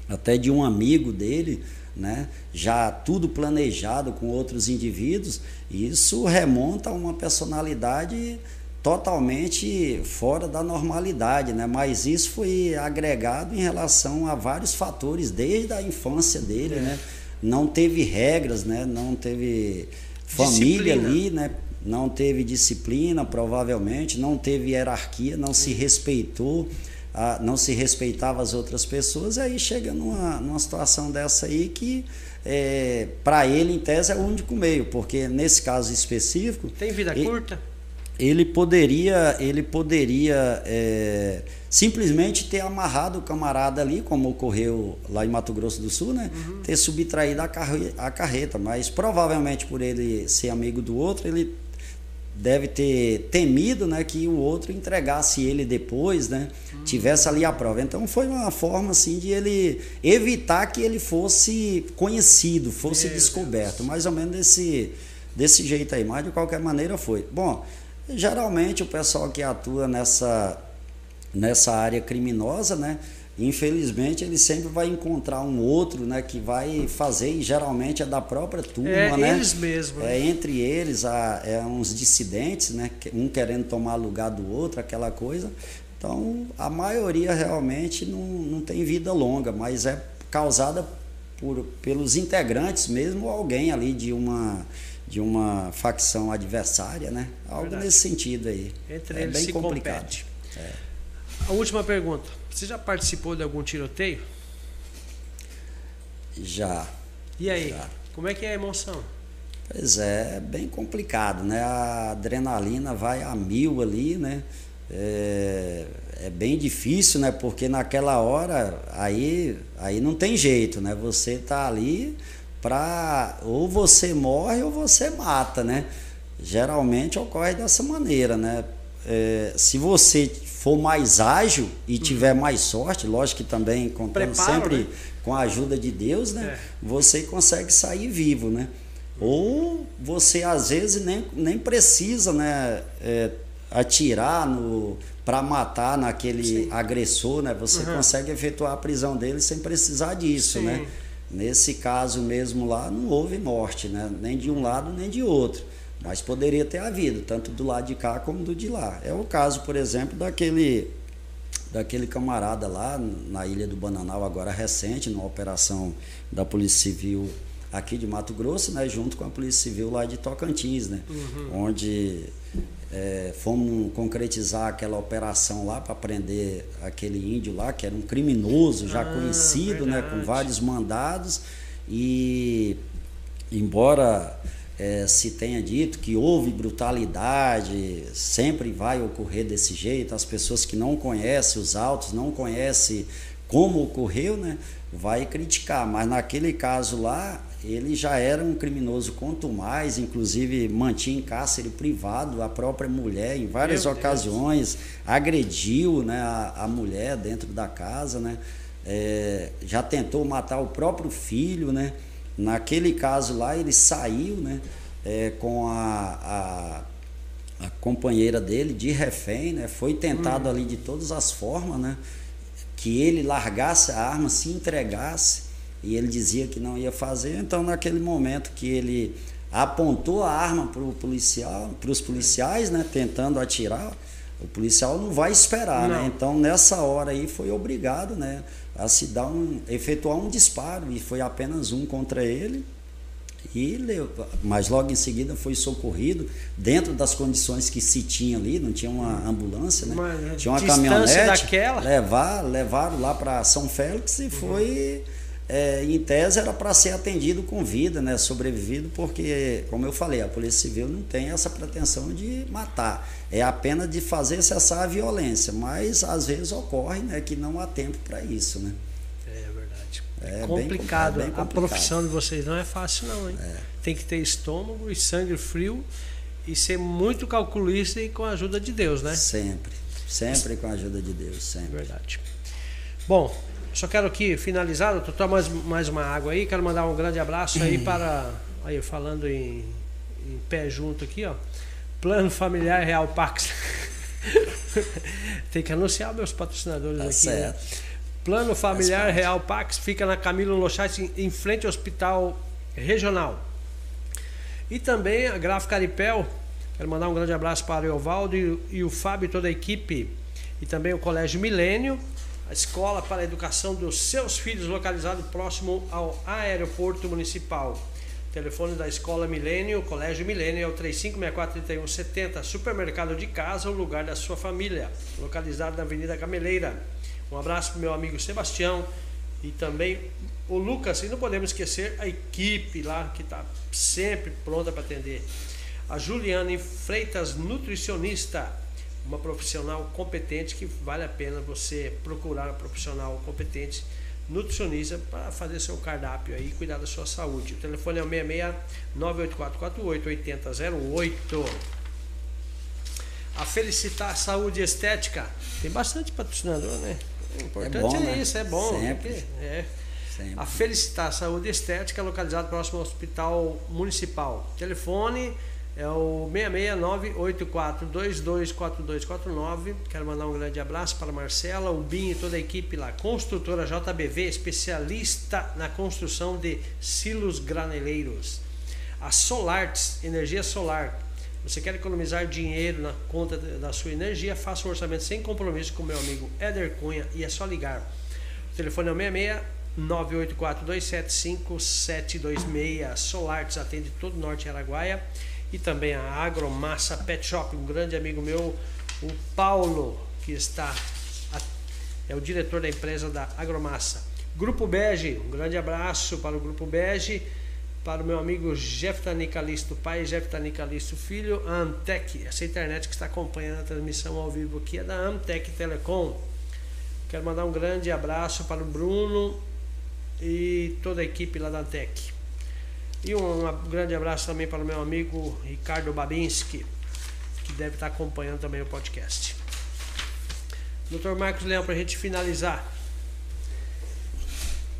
até de um amigo dele, né? já tudo planejado com outros indivíduos, isso remonta a uma personalidade totalmente fora da normalidade, né? Mas isso foi agregado em relação a vários fatores desde a infância dele, é. né? Não teve regras, né? Não teve família disciplina. ali, né? Não teve disciplina, provavelmente, não teve hierarquia, não se respeitou a, não se respeitava as outras pessoas, aí chega numa, numa situação dessa aí que é, para ele, em tese, é o único meio, porque nesse caso específico. Tem vida ele, curta? Ele poderia, ele poderia é, simplesmente ter amarrado o camarada ali, como ocorreu lá em Mato Grosso do Sul, né? Uhum. Ter subtraído a, carre, a carreta, mas provavelmente por ele ser amigo do outro, ele deve ter temido né, que o outro entregasse ele depois, né, tivesse ali a prova. Então foi uma forma assim de ele evitar que ele fosse conhecido, fosse Meu descoberto, Deus. mais ou menos desse, desse jeito aí. Mas de qualquer maneira foi. Bom, geralmente o pessoal que atua nessa, nessa área criminosa, né, infelizmente ele sempre vai encontrar um outro né que vai fazer e geralmente é da própria turma é, né? eles mesmos é entre eles há, é uns dissidentes né um querendo tomar lugar do outro aquela coisa. Então a maioria realmente não, não tem vida longa mas é causada por pelos integrantes mesmo alguém ali de uma de uma facção adversária né? Algo Verdade. nesse sentido aí. Entre é eles bem complicado. é. A última pergunta você já participou de algum tiroteio? Já. E aí? Já. Como é que é a emoção? Pois é, é bem complicado, né? A adrenalina vai a mil ali, né? É, é, bem difícil, né? Porque naquela hora aí, aí não tem jeito, né? Você tá ali para ou você morre ou você mata, né? Geralmente ocorre dessa maneira, né? É, se você for mais ágil e uhum. tiver mais sorte, lógico que também contando Preparo, sempre né? com a ajuda de Deus, né? É. Você consegue sair vivo, né? Ou você às vezes nem, nem precisa, né? É, atirar no para matar naquele Sim. agressor, né? Você uhum. consegue efetuar a prisão dele sem precisar disso? Sim. né? Nesse caso mesmo lá não houve morte, né? Nem de um lado nem de outro. Mas poderia ter havido, tanto do lado de cá como do de lá. É o caso, por exemplo, daquele daquele camarada lá na Ilha do Bananal, agora recente, numa operação da Polícia Civil aqui de Mato Grosso, né, junto com a Polícia Civil lá de Tocantins, né, uhum. onde é, fomos concretizar aquela operação lá para prender aquele índio lá, que era um criminoso já ah, conhecido, verdade. né, com vários mandados, e embora é, se tenha dito que houve brutalidade, sempre vai ocorrer desse jeito, as pessoas que não conhecem os autos, não conhecem como ocorreu, né, vai criticar, mas naquele caso lá, ele já era um criminoso quanto mais, inclusive mantinha em cárcere privado a própria mulher em várias Meu ocasiões, Deus. agrediu né, a, a, mulher dentro da casa, né, é, já tentou matar o próprio filho, né, Naquele caso lá, ele saiu né, é, com a, a, a, companheira dele de refém, né, foi tentado hum. ali de todas as formas, né, que ele largasse a arma, se entregasse, e ele dizia que não ia fazer. Então, naquele momento que ele apontou a arma para policial, para os policiais, né, tentando atirar, o policial não vai esperar, né? Então nessa hora aí foi obrigado, né, a se dar um, efetuar um disparo e foi apenas um contra ele e mas logo em seguida foi socorrido dentro das condições que se tinha ali, não tinha uma ambulância, né? Uma tinha uma caminhonete, daquela. levar, levaram lá para São Félix e uhum. foi é, em tese era para ser atendido com vida, né, sobrevivido, porque, como eu falei, a Polícia Civil não tem essa pretensão de matar, é apenas de fazer cessar a violência, mas às vezes ocorre né, que não há tempo para isso. Né? É verdade. É, é complicado. Bem, é complicado. A profissão de vocês não é fácil, não, hein? É. Tem que ter estômago e sangue frio e ser muito calculista e com a ajuda de Deus, né? Sempre. Sempre com a ajuda de Deus, sempre. Verdade. Bom, só quero aqui finalizar, eu tomar mais, mais uma água aí, quero mandar um grande abraço aí [CLEARS THROAT] para. Aí, falando em, em pé junto aqui, ó. Plano Familiar Real Pax. [LAUGHS] Tem que anunciar meus patrocinadores tá aqui. Né? Certo. Né? Plano Familiar Real Pax fica na Camilo Lochate, em frente ao Hospital Regional. E também a Gráfica Aripel. Quero mandar um grande abraço para o Evaldo e, e o Fábio e toda a equipe. E também o Colégio Milênio a escola para a educação dos seus filhos, localizado próximo ao aeroporto municipal. O telefone da Escola Milênio, Colégio Milênio, é o 3564-3170. Supermercado de casa, o lugar da sua família, localizado na Avenida Cameleira. Um abraço para meu amigo Sebastião e também o Lucas. E não podemos esquecer a equipe lá que está sempre pronta para atender. A Juliane Freitas, nutricionista uma profissional competente que vale a pena você procurar um profissional competente nutricionista para fazer seu cardápio aí e cuidar da sua saúde. O telefone é o 66 98448 8008. A Felicitar Saúde Estética. Tem bastante patrocinador, né? O importante é, bom, é né? isso, é bom. Sempre. É. Sempre. A Felicitar Saúde Estética, localizado próximo ao Hospital Municipal. Telefone é o 66984224249. Quero mandar um grande abraço para Marcela, o Binho e toda a equipe lá. Construtora JBV, especialista na construção de silos graneleiros. A Solartes, energia solar. Você quer economizar dinheiro na conta da sua energia? Faça um orçamento sem compromisso com meu amigo Éder Cunha e é só ligar. O telefone é o 66 984 275 726. Solartes atende todo o norte de Araguaia e também a Agromassa Pet Shop, um grande amigo meu, o Paulo, que está é o diretor da empresa da Agromassa. Grupo Bege, um grande abraço para o Grupo Bege, para o meu amigo Jeftani Calisto, pai Jeftani Calisto, filho, a Amtec, essa internet que está acompanhando a transmissão ao vivo aqui é da Amtec Telecom. Quero mandar um grande abraço para o Bruno e toda a equipe lá da Amtec. E um, grande abraço também para o meu amigo Ricardo Babinski, que deve estar acompanhando também o podcast. Doutor Marcos Leão, para a gente finalizar,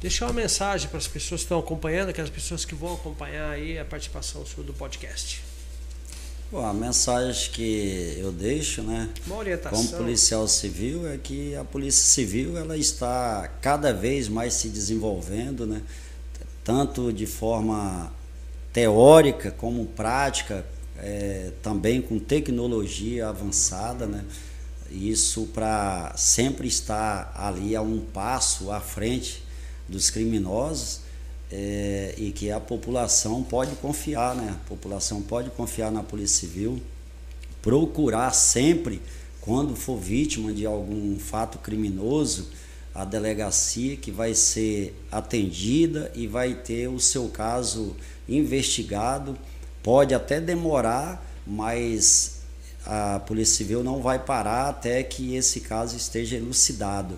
deixar uma mensagem para as pessoas que estão acompanhando, aquelas pessoas que vão acompanhar aí a participação sua do podcast. Bom, a mensagem que eu deixo, né, como policial civil, é que a polícia civil ela está cada vez mais se desenvolvendo, né, tanto de forma teórica como prática, é, também com tecnologia avançada, né? Isso para sempre estar ali a um passo à frente dos criminosos é, e que a população pode confiar, né? A população pode confiar na Polícia Civil, procurar sempre, quando for vítima de algum fato criminoso, a delegacia que vai ser atendida e vai ter o seu caso investigado. Pode até demorar, mas a Polícia Civil não vai parar até que esse caso esteja elucidado.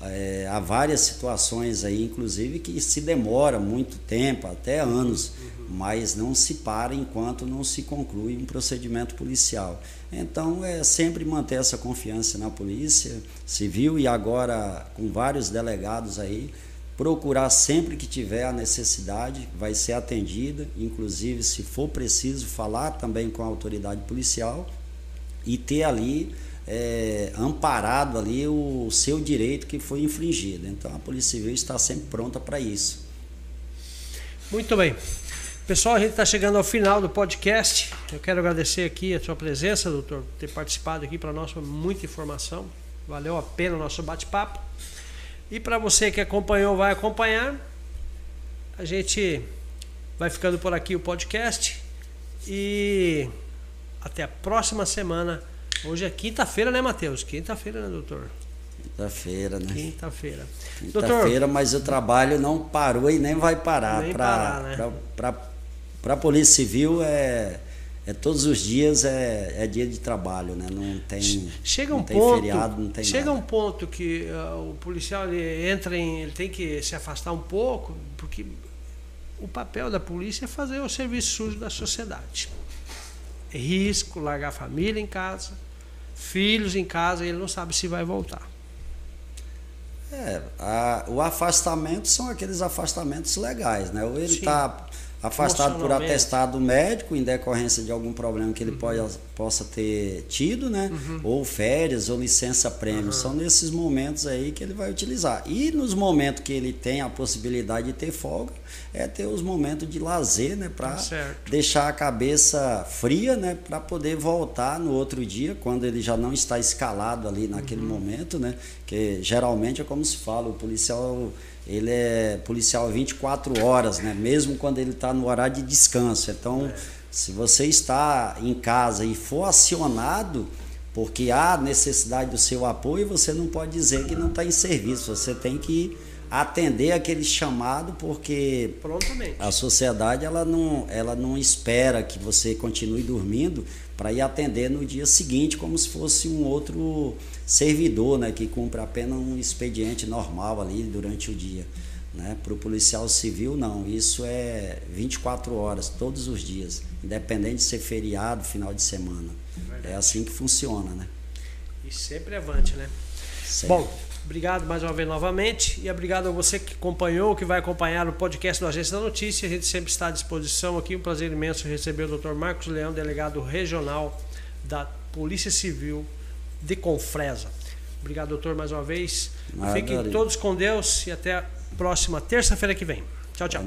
É, há várias situações aí, inclusive, que se demora muito tempo, até anos, mas não se para enquanto não se conclui um procedimento policial. Então é sempre manter essa confiança na polícia civil e agora com vários delegados aí, procurar sempre que tiver a necessidade, vai ser atendida, inclusive se for preciso falar também com a autoridade policial e ter ali é, amparado ali o seu direito que foi infringido. Então a Polícia Civil está sempre pronta para isso. Muito bem. Pessoal, a gente está chegando ao final do podcast. Eu quero agradecer aqui a sua presença, doutor, por ter participado aqui para nós, muita informação. Valeu a pena o nosso bate-papo. E para você que acompanhou, vai acompanhar. A gente vai ficando por aqui o podcast. E até a próxima semana. Hoje é quinta-feira, né, Matheus? Quinta-feira, né, doutor? Quinta-feira, né? Quinta-feira. Quinta-feira, mas o trabalho não parou e nem vai parar. Parar, né? Pra, pra para a Polícia Civil é, é todos os dias é, é dia de trabalho, né? Não tem, chega um não tem ponto, feriado, não tem Chega nada. um ponto que uh, o policial ele entra em, ele tem que se afastar um pouco, porque o papel da polícia é fazer o serviço sujo da sociedade. É risco, largar a família em casa, filhos em casa, e ele não sabe se vai voltar. É, a, o afastamento são aqueles afastamentos legais, né? Ou ele está afastado por atestado médico em decorrência de algum problema que ele uhum. pode, possa ter tido, né? Uhum. Ou férias ou licença prêmio. Uhum. São nesses momentos aí que ele vai utilizar. E nos momentos que ele tem a possibilidade de ter folga, é ter os momentos de lazer, né? Para tá deixar a cabeça fria, né? Para poder voltar no outro dia, quando ele já não está escalado ali naquele uhum. momento, né? Que geralmente é como se fala, o policial ele é policial 24 horas, né? mesmo quando ele está no horário de descanso. Então, é. se você está em casa e for acionado, porque há necessidade do seu apoio, você não pode dizer que não está em serviço. Você tem que atender aquele chamado, porque a sociedade ela não, ela não espera que você continue dormindo para ir atender no dia seguinte, como se fosse um outro servidor, né, que cumpre apenas um expediente normal ali durante o dia. Né? Para o policial civil, não. Isso é 24 horas, todos os dias, independente de ser feriado, final de semana. É assim que funciona, né? E sempre avante, né? Sempre. Bom, obrigado mais uma vez novamente e obrigado a você que acompanhou, que vai acompanhar o podcast do Agência da Notícia. A gente sempre está à disposição aqui. Um prazer imenso receber o Dr. Marcos Leão, delegado regional da Polícia Civil de Confresa. Obrigado, doutor, mais uma vez. Fiquem todos com Deus e até a próxima terça-feira que vem. Tchau, tchau.